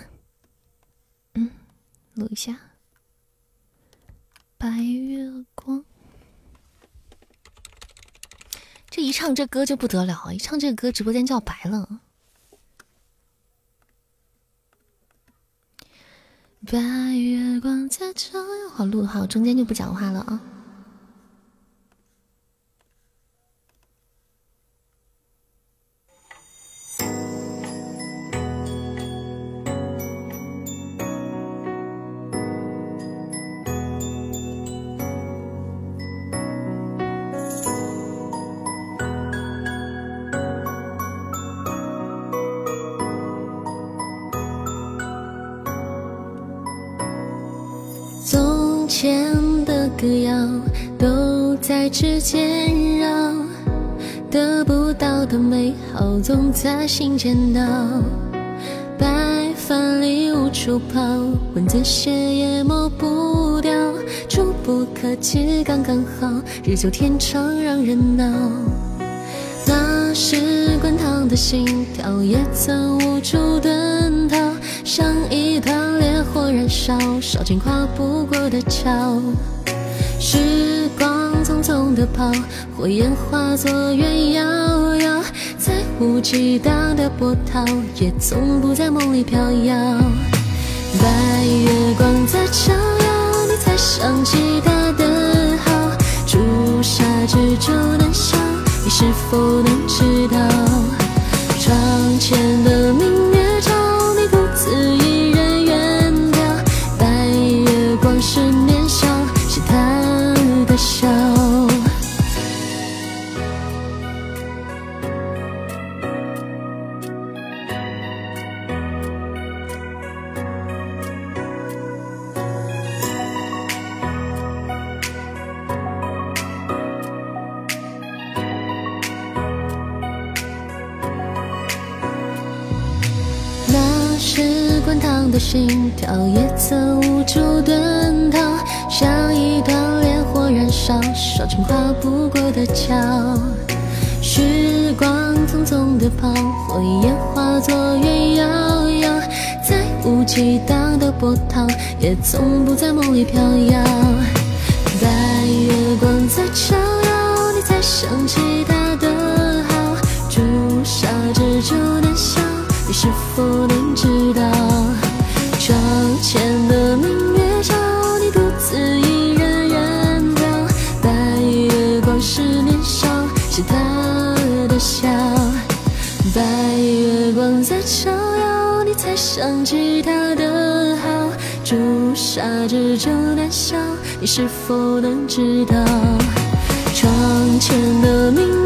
[SPEAKER 1] 嗯，录一下《白月光》。这一唱这歌就不得了，一唱这歌直播间就要白了。白月光在照耀，好录好，中间就不讲话了啊。歌谣都在指尖绕，得不到的美好总在心间闹。白饭里无处泡，文字写也抹不掉，触不可及刚刚好，日久天长让人恼。那时滚烫的心跳也曾无处遁逃，像一团烈火燃烧，烧尽跨不过的桥。时光匆匆地跑，火焰化作云遥遥，再无激荡的波涛，也从不在梦里飘摇。白月光在照耀，你才想起他的好。朱砂痣就难消，你是否能知道？窗前的明月照，你独自一笑。的心跳，也曾无处遁逃，像一团烈火燃烧，烧尽跨不过的桥。时光匆匆地跑，火焰化作云遥遥，再无激荡的波涛，也从不在梦里飘摇。白月光在照耀，你才想起他的好，朱砂痣就难消，你是否能知道？窗前的明月照，你独自一人远眺。白月光是年少，是他的笑。白月光在照耀，你才想起他的好，朱砂痣就难消，你是否能知道？窗前的明月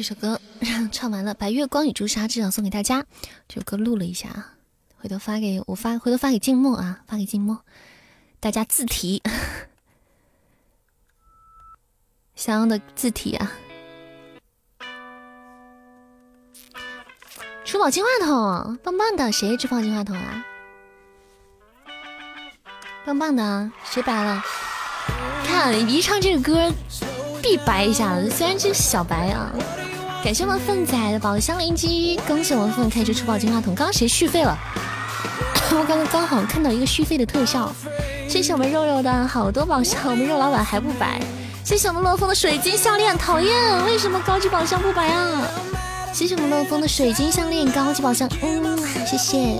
[SPEAKER 1] 这首歌 *laughs* 唱完了，《白月光与朱砂痣》送给大家。这首歌录了一下啊，回头发给我发，回头发给静默啊，发给静默，大家自提 *laughs* 想要的字体啊。出宝金话筒，棒棒的，谁出宝金话筒啊？棒棒的，谁白了？看一唱这个歌。必白一下，虽然这是小白啊！感谢我们粪仔的宝箱灵机，恭喜我们粪开出出宝金话筒。刚刚谁续费了？我刚刚刚好看到一个续费的特效。谢谢我们肉肉的好多宝箱，我们肉老板还不白。谢谢我们洛风的水晶项链，讨厌，为什么高级宝箱不白啊？谢谢我们乐风的水晶项链高级宝箱，嗯，谢谢，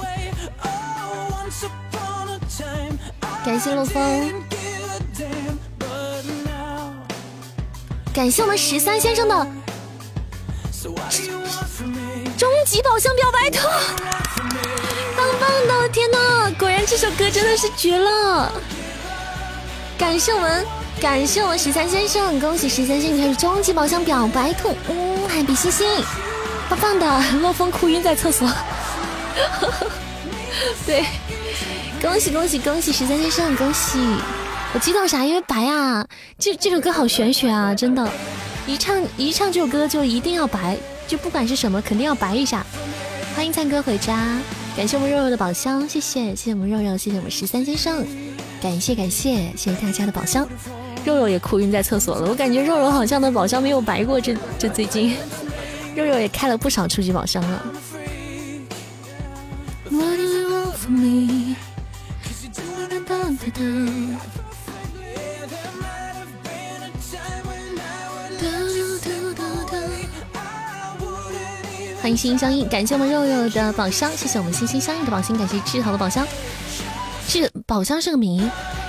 [SPEAKER 1] 感谢乐风，感谢我们十三先生的终极宝箱表白兔，棒棒的，天哪，果然这首歌真的是绝了，感谢我们。感谢我们十三先生，恭喜十三先生开始终极宝箱表白兔，嗯，海比星星，棒棒的，洛风哭晕在厕所，*laughs* 对，恭喜恭喜恭喜十三先生，恭喜！我激动啥？因为白啊，这这首歌好玄学啊，真的，一唱一唱这首歌就一定要白，就不管是什么，肯定要白一下。欢迎灿哥回家，感谢我们肉肉的宝箱，谢谢谢谢我们肉肉，谢谢我们十三先生，感谢感谢谢谢大家的宝箱。肉肉也哭晕在厕所了，我感觉肉肉好像的宝箱没有白过，这这最近，*laughs* 肉肉也开了不少初级宝箱了。心心相印，感谢我们肉肉的宝箱，谢谢我们心心相印的宝箱，感谢志豪的宝箱，这宝箱是个谜。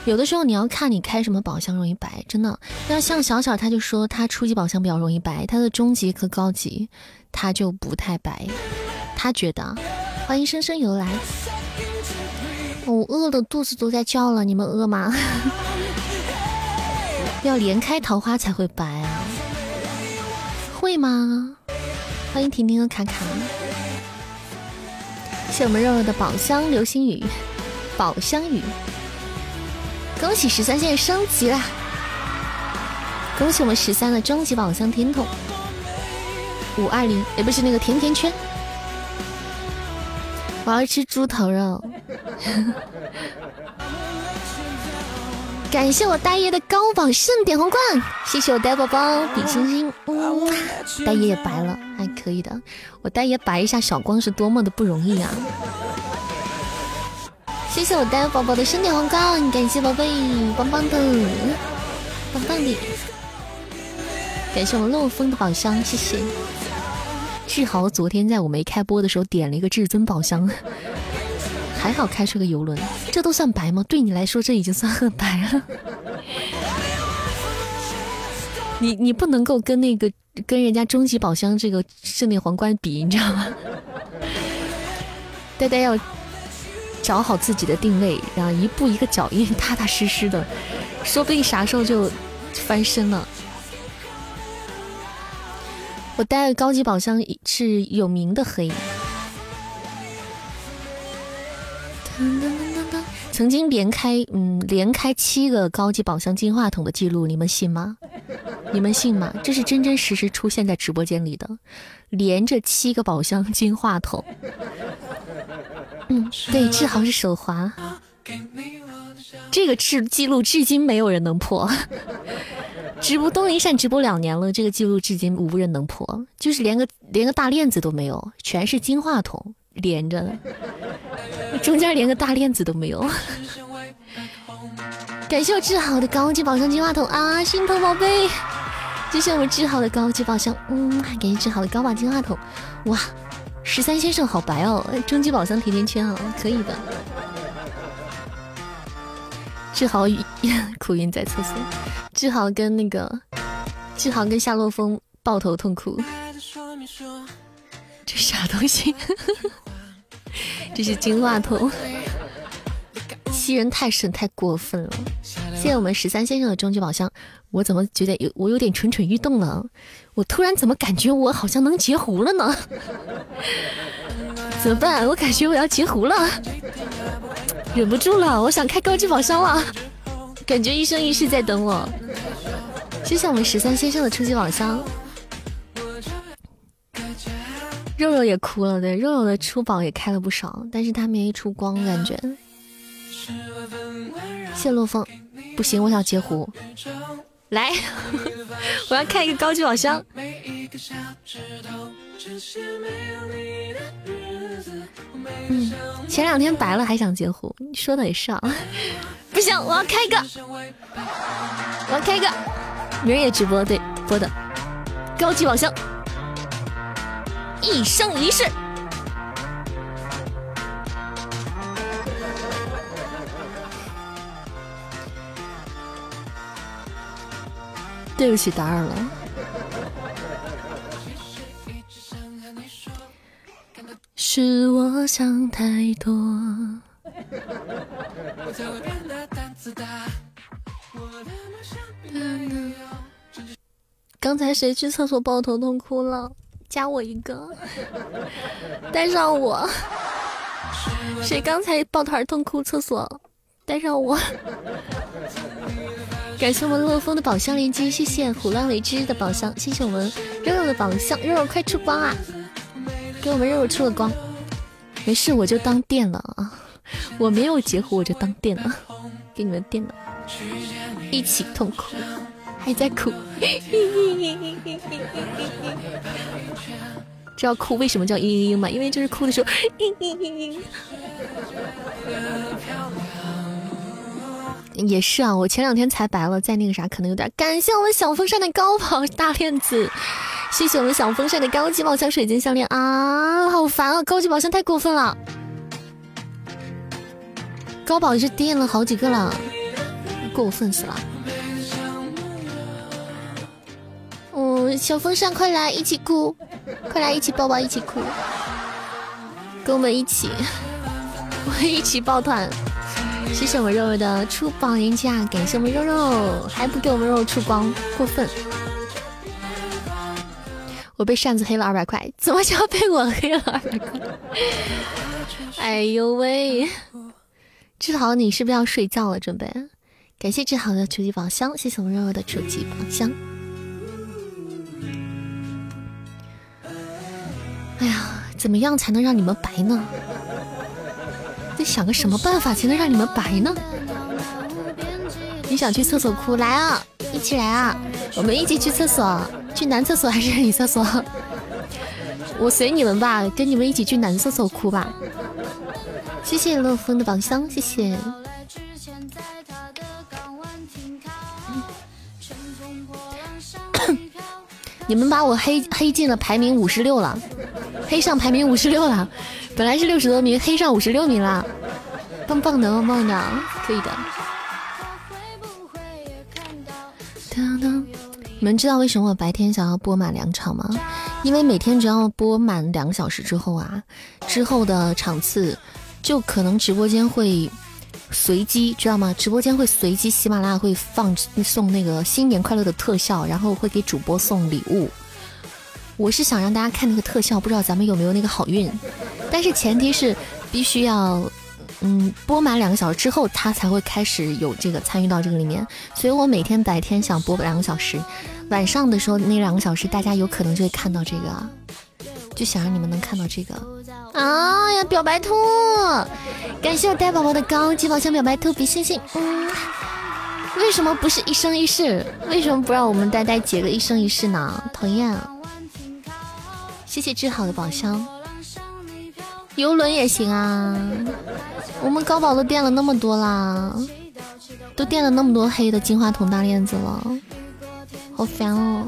[SPEAKER 1] 有的时候你要看你开什么宝箱容易白，真的。那像小小他就说他初级宝箱比较容易白，他的中级和高级他就不太白。他觉得，欢迎深深由来。我饿的，肚子都在叫了，你们饿吗？*laughs* 要连开桃花才会白啊？会吗？欢迎婷婷和卡卡。谢我们肉肉的宝箱流星雨，宝箱雨。恭喜十三现在升级了！恭喜我们十三的终极宝箱甜筒五二零，也不是那个甜甜圈。我要吃猪头肉。*laughs* 感谢我大爷的高榜盛典皇冠，谢谢我呆宝宝比心心，大爷也白了，还可以的。我大爷白一下小光是多么的不容易啊！谢谢我呆宝宝的盛典皇冠，感谢宝贝，棒棒的，棒棒的。感谢我们漏风的宝箱，谢谢。志豪昨天在我没开播的时候点了一个至尊宝箱，还好开出个游轮，这都算白吗？对你来说这已经算很白了。*laughs* 你你不能够跟那个跟人家终极宝箱这个盛典皇冠比，你知道吗？*laughs* 呆呆要。找好自己的定位，然后一步一个脚印，踏踏实实的，说不定啥时候就翻身了。我带高级宝箱是有名的黑，*laughs* 曾经连开嗯连开七个高级宝箱金话筒的记录，你们信吗？*laughs* 你们信吗？这是真真实实出现在直播间里的，连着七个宝箱金话筒。*laughs* 嗯，对，志豪是手滑，这个记记录至今没有人能破。直播东林善直播两年了，这个记录至今无人能破，就是连个连个大链子都没有，全是金话筒连着的，中间连个大链子都没有。感谢我志豪的高级宝箱金话筒啊，心疼宝贝！谢谢我们志豪的高级宝箱，嗯，感谢志豪的高把金话筒，哇！十三先生好白哦，终极宝箱甜甜圈啊，可以的。志豪哭晕在厕所，志豪跟那个志豪跟夏洛风抱头痛哭。这啥东西？这是金话筒，欺人太甚，太过分了。谢谢我们十三先生的终极宝箱，我怎么觉得有我有点蠢蠢欲动了？我突然怎么感觉我好像能截胡了呢？怎么办？我感觉我要截胡了，忍不住了，我想开高级宝箱了，感觉一生一世在等我。谢谢我们十三先生的初级宝箱，肉肉也哭了，对，肉肉的出宝也开了不少，但是他没出光，感觉。谢陆风，不行，我想截胡。来，*laughs* 我要开一个高级宝箱。嗯，前两天白了还想截胡，你说的也是啊。*laughs* 不行，我要开一个，我要开一个，明儿也直播对播的高级宝箱。一生一世。对不起，打扰了。是我想太多。刚才谁去厕所抱头痛哭了？加我一个，带上我。*laughs* 谁刚才抱团痛哭厕所？带上我。感谢我们乐风的宝箱连接，谢谢虎浪雷之的宝箱，谢谢我们肉肉的宝箱，肉肉快出光啊！给我们肉肉出了光，没事我就当电了啊！我没有截胡我就当电了，给你们电了，一起痛苦，还在哭，*laughs* 知道哭为什么叫嘤嘤嘤吗？因为就是哭的时候，嘤嘤嘤嘤。也是啊，我前两天才白了，在那个啥，可能有点。感谢我们小风扇的高跑大链子，谢谢我们小风扇的高级宝箱水晶项链啊，好烦啊，高级宝箱太过分了，高宝是垫了好几个了，过分死了。嗯，小风扇快来一起哭，快来一起抱抱一起哭，跟我们一起，*laughs* 我们一起抱团。谢谢我们肉肉的出榜连加，感谢我们肉肉，还不给我们肉肉出光，过分！我被扇子黑了二百块，怎么就要被我黑了二百块？*laughs* 哎呦喂！志豪，你是不是要睡觉了？准备？感谢志豪的初级宝箱，谢谢我们肉肉的初级宝箱。哎呀，怎么样才能让你们白呢？得想个什么办法才能让你们白呢？你想去厕所哭？来啊，一起来啊！我们一起去厕所，去男厕所还是女厕所？我随你们吧，跟你们一起去男厕所哭吧。谢谢乐风的宝箱，谢谢。你们把我黑黑进了排名五十六了，黑上排名五十六了。本来是六十多名，黑上五十六名了，棒棒的，棒棒的，可以的。你们知道为什么我白天想要播满两场吗？因为每天只要播满两个小时之后啊，之后的场次就可能直播间会随机，知道吗？直播间会随机，喜马拉雅会放送那个新年快乐的特效，然后会给主播送礼物。我是想让大家看那个特效，不知道咱们有没有那个好运。但是前提是必须要，嗯，播满两个小时之后，他才会开始有这个参与到这个里面。所以我每天白天想播两个小时，晚上的时候那两个小时，大家有可能就会看到这个，就想让你们能看到这个。啊呀，表白兔，感谢我呆宝宝的高级宝箱表白兔比星星。嗯，为什么不是一生一世？为什么不让我们呆呆结个一生一世呢？讨厌！谢谢志好的宝箱。游轮也行啊，我们高宝都垫了那么多啦，都垫了那么多黑的金话筒大链子了，好烦哦。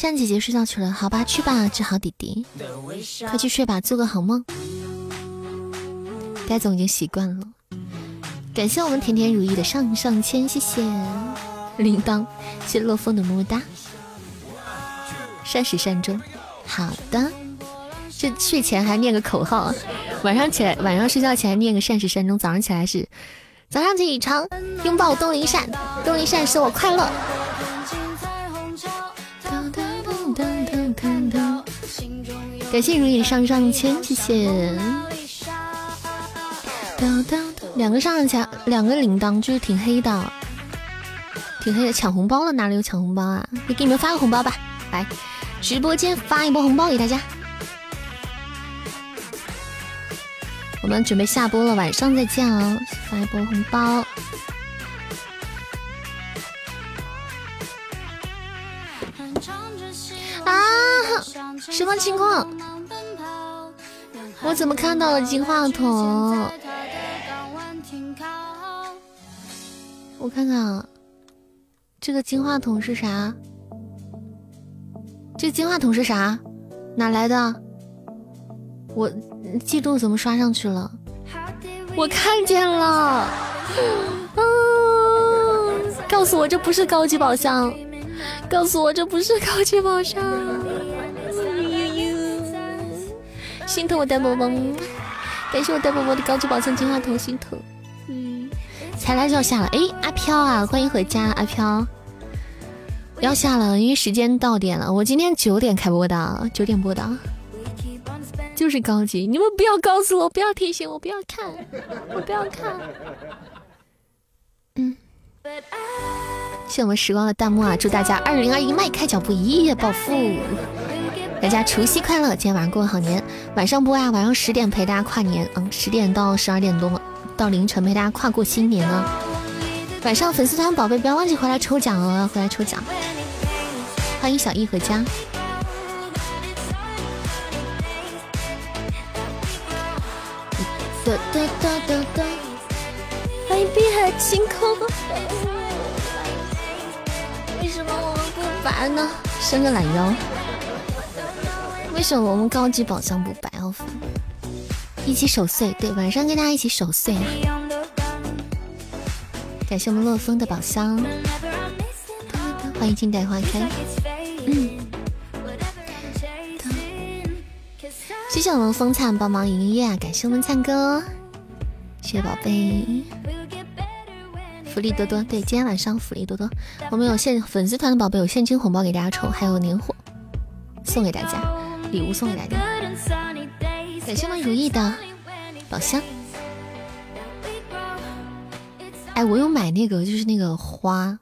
[SPEAKER 1] 珊姐姐睡觉去了，好吧，去吧，志豪弟弟，快去睡吧，做个好梦。呆总已经习惯了，感谢我们甜甜如意的上上签，谢谢铃铛，谢乐风的么么哒。善始善终，好的。这睡前还念个口号，晚上起来，晚上睡觉前念个善始善终，早上起来是早上起床拥抱东林善，东林善使我快乐。感谢如影上上签，谢谢。两个上上签，两个铃铛就是挺黑的，挺黑的。抢红包了，哪里有抢红包啊？你给你们发个红包吧，来。直播间发一波红包给大家，我们准备下播了，晚上再见啊！发一波红包什么情况？我怎么看到了金话筒？我看看啊。这个金话筒是啥？这金话筒是啥？哪来的？我记录怎么刷上去了？我看见了。嗯，告诉我这不是高级宝箱，告诉我这不是高级宝箱。心疼我呆萌萌，感谢我呆萌萌的高级宝箱金话筒，心疼。嗯，才来就要下了，哎，阿飘啊，欢迎回家，阿飘。要下了，因为时间到点了。我今天九点开播的，九点播的，就是高级。你们不要告诉我，不要提醒我，不要看，我不要看。嗯，谢我们时光的弹幕啊！祝大家二零二一迈开脚步，一夜暴富。大家除夕快乐，今天晚上过个好年。晚上播呀，晚上十点陪大家跨年，嗯，十点到十二点多到凌晨陪大家跨过新年啊。晚上粉丝团宝贝不要忘记回来抽奖哦，回来抽奖。欢迎小易回家。哒哒哒哒哒。欢迎碧海晴空。为什么我们不白呢？伸个懒腰。为什么我们高级宝箱不白哦？一起守岁，对，晚上跟大家一起守岁啊。感谢我们洛风的宝箱，欢迎静待花开。嗯，谢谢我们风灿帮忙营业啊！感谢我们灿哥，谢谢宝贝，福利多多。对，今天晚上福利多多，我们有现粉丝团的宝贝有现金红包给大家抽，还有年货送给大家，礼物送给大家。感谢我们如意的宝箱。哎，我有买那个，就是那个花，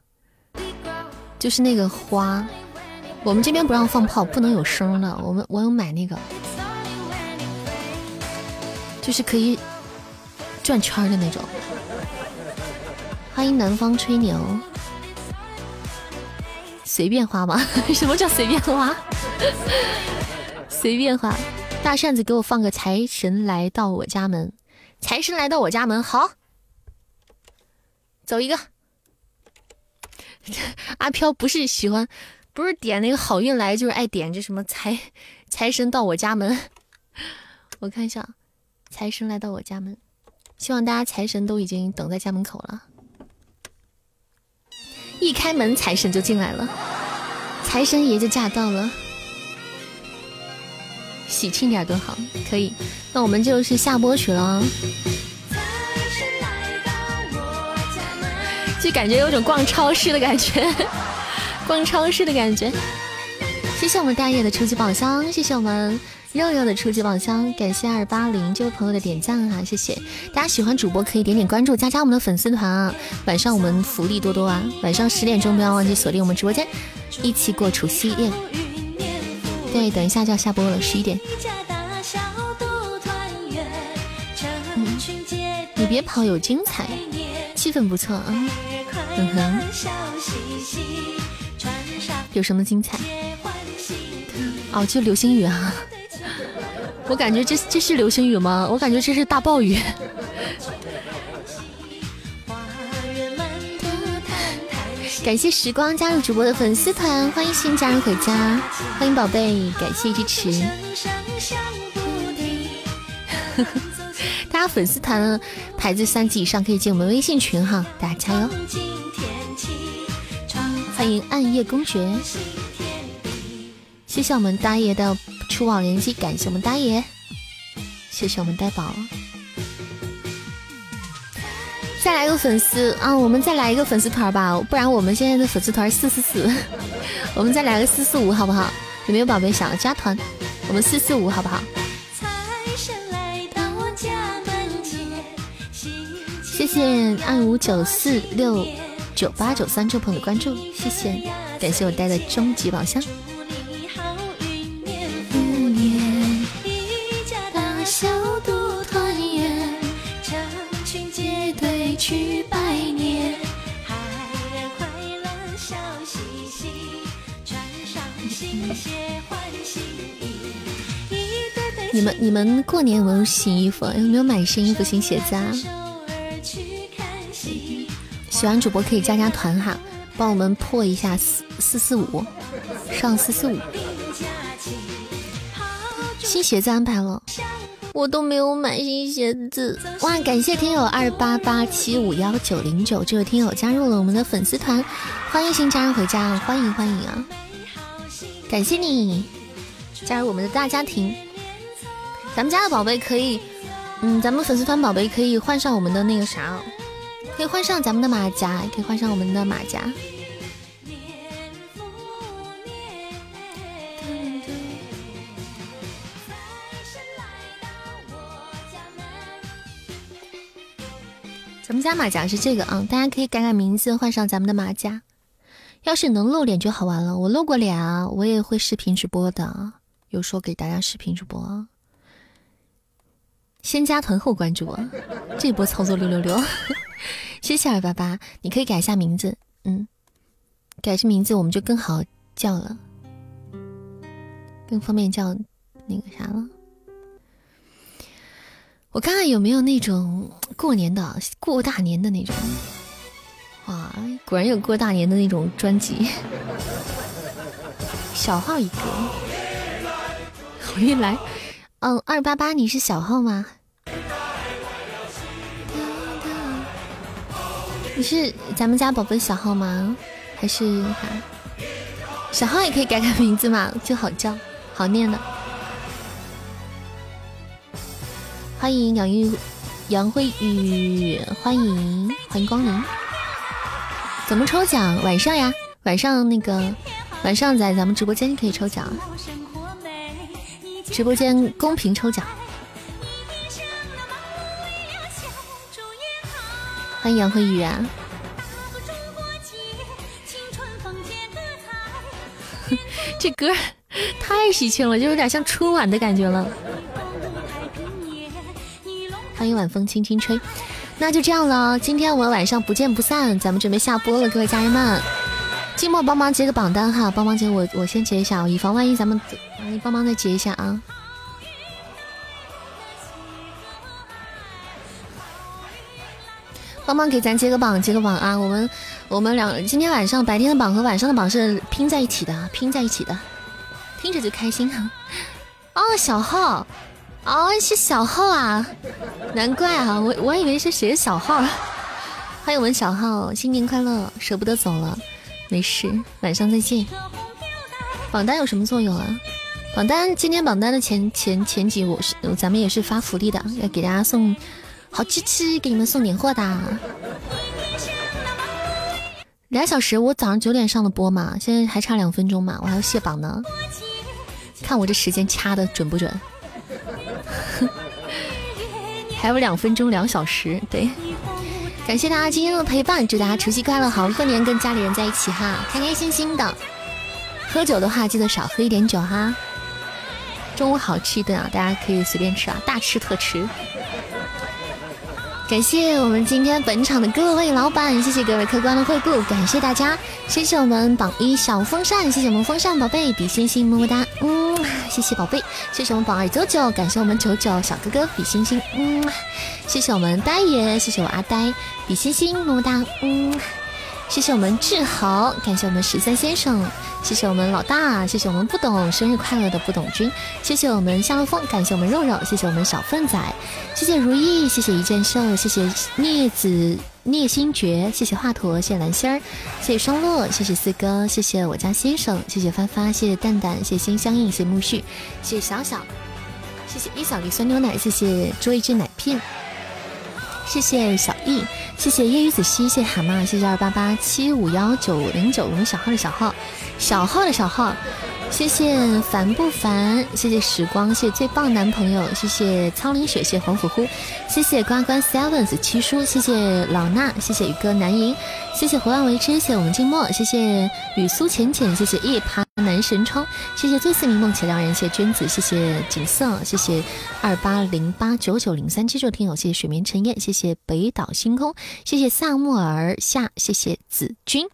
[SPEAKER 1] 就是那个花。我们这边不让放炮，不能有声的。我们我有买那个，就是可以转圈的那种。欢迎南方吹牛，随便花吗？*laughs* 什么叫随便花？随便花。大扇子给我放个财神来到我家门，财神来到我家门，好。走一个，*laughs* 阿飘不是喜欢，不是点那个好运来，就是爱点这什么财财神到我家门。我看一下，财神来到我家门，希望大家财神都已经等在家门口了。一开门，财神就进来了，财神爷就驾到了，喜庆点多好，可以。那我们就是下播曲了。就感觉有种逛超市的感觉，*laughs* 逛超市的感觉。谢谢我们大爷的初级宝箱，谢谢我们肉肉的初级宝箱，感谢二八零这位朋友的点赞啊，谢谢大家喜欢主播可以点点关注，加加我们的粉丝团啊。晚上我们福利多多啊，晚上十点钟不要忘记锁定我们直播间，一起过除夕夜。等一下就要下播了，十一点。你别跑，有精彩，气氛不错啊。有什么精彩？哦，就流星雨啊！*laughs* 我感觉这这是流星雨吗？我感觉这是大暴雨。感谢时光加入主播的粉丝团，欢迎新家人回家，欢迎宝贝，感谢支持。*laughs* 大家粉丝团牌子三级以上可以进我们微信群哈，大家加油！欢迎暗夜公爵，谢谢我们大爷的出网联机，感谢我们大爷，谢谢我们呆宝，再来个粉丝啊，我们再来一个粉丝团吧，不然我们现在的粉丝团四四四，*laughs* 我们再来个四四五好不好？有没有宝贝想要加团？我们四四五好不好？谢谢二五九四六。九八九三这朋友的关注，谢谢，感谢我带的终极宝箱。你们你们过年有没有新衣服？有没有买新衣服、新鞋子啊？喜欢主播可以加加团哈，帮我们破一下四四四五，上四四五。新鞋子安排了，我都没有买新鞋子。哇，感谢听友二八八七五幺九零九这位听友加入了我们的粉丝团，欢迎新家人回家，欢迎欢迎啊！感谢你加入我们的大家庭。咱们家的宝贝可以，嗯，咱们粉丝团宝贝可以换上我们的那个啥，可以换上咱们的马甲，可以换上我们的马甲。咱们家马甲是这个啊，大家可以改改名字，换上咱们的马甲。要是能露脸就好玩了，我露过脸啊，我也会视频直播的，有时候给大家视频直播。啊先加团后关注啊，这波操作六六六，*laughs* 谢谢二八八，你可以改一下名字，嗯，改这名字我们就更好叫了，更方便叫那个啥了。我看看有没有那种过年的、过大年的那种。哇，果然有过大年的那种专辑。小号一个，*laughs* 好运来。嗯，二八八，你是小号吗？你是咱们家宝贝小号吗？还是啥？小号也可以改改名字嘛，就好叫，好念的。欢迎杨玉、杨慧宇，欢迎欢迎光临。怎么抽奖？晚上呀，晚上那个晚上在咱们直播间可以抽奖，直播间公屏抽奖。欢迎杨慧宇啊！*laughs* 这歌太喜庆了，就有点像春晚的感觉了。欢迎晚风轻轻吹，那就这样了。今天我们晚上不见不散，咱们准备下播了，各位家人们。寂寞帮忙截个榜单哈，帮忙截我，我先截一下，以防万一咱们，你帮忙再截一下啊。帮忙给咱截个榜，截个榜啊！我们我们两今天晚上白天的榜和晚上的榜是拼在一起的，拼在一起的，听着就开心啊！哦，小号。哦，是小号啊，难怪啊，我我以为是谁的小号。欢迎我们小号，新年快乐！舍不得走了，没事，晚上再见。榜单有什么作用啊？榜单今天榜单的前前前几，我是咱们也是发福利的，要给大家送好吃吃，给你们送点货的。俩小时，我早上九点上的播嘛，现在还差两分钟嘛，我还要卸榜呢。看我这时间掐的准不准？*laughs* 还有两分钟，两小时，对，感谢大家今天的陪伴，祝大家除夕快乐，好过年，跟家里人在一起哈，开开心心的。喝酒的话，记得少喝一点酒哈。中午好吃一顿啊，大家可以随便吃啊，大吃特吃。感谢我们今天本场的各位老板，谢谢各位客官的惠顾，感谢大家，谢谢我们榜一小风扇，谢谢我们风扇宝贝，比心心么么哒，嗯，谢谢宝贝，谢谢我们榜二九九，感谢我们九九小哥哥比心心，嗯，谢谢我们呆爷，谢谢我阿呆，比心心么么哒，嗯。谢谢我们志豪，感谢我们十三先生，谢谢我们老大，谢谢我们不懂生日快乐的不懂君，谢谢我们夏洛风，感谢我们肉肉，谢谢我们小粪仔，谢谢如意，谢谢一剑秀，谢谢聂子聂星爵，谢谢华佗，谢谢蓝心儿，谢谢双落，谢谢四哥，谢谢我家先生，谢谢发发，谢谢蛋蛋，谢谢心相印，谢谢木絮，谢谢小小，谢谢一小粒酸牛奶，谢谢捉一只奶片。谢谢小易，谢谢夜雨子兮，谢谢蛤蟆，谢谢二八八七五幺九零九，我们小号的小号，小号的小号。谢谢烦不烦？谢谢时光，谢谢最棒男朋友，谢谢苍林雪，谢谢黄甫呼，谢谢呱呱 sevens 七叔，谢谢老衲，谢谢宇哥南营，谢谢胡乱为之，谢谢我们静默，谢谢雨苏浅浅，谢谢夜爬男神窗，谢谢醉似明梦且良人，谢谢娟子，谢谢景色，谢谢二八零八九九零三七这听友，谢谢水绵沉燕，谢谢北岛星空，谢谢萨穆尔夏，谢谢子君，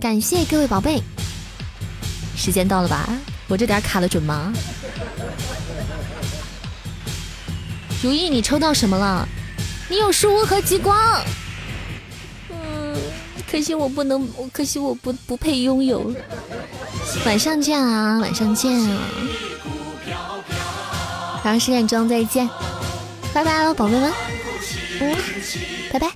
[SPEAKER 1] 感谢各位宝贝。时间到了吧？我这点卡的准吗？如意，你抽到什么了？你有树屋和极光。嗯，可惜我不能，可惜我不不配拥有。晚上见啊，晚上见啊，晚上十点钟再见，拜拜了，宝贝们，嗯，拜拜。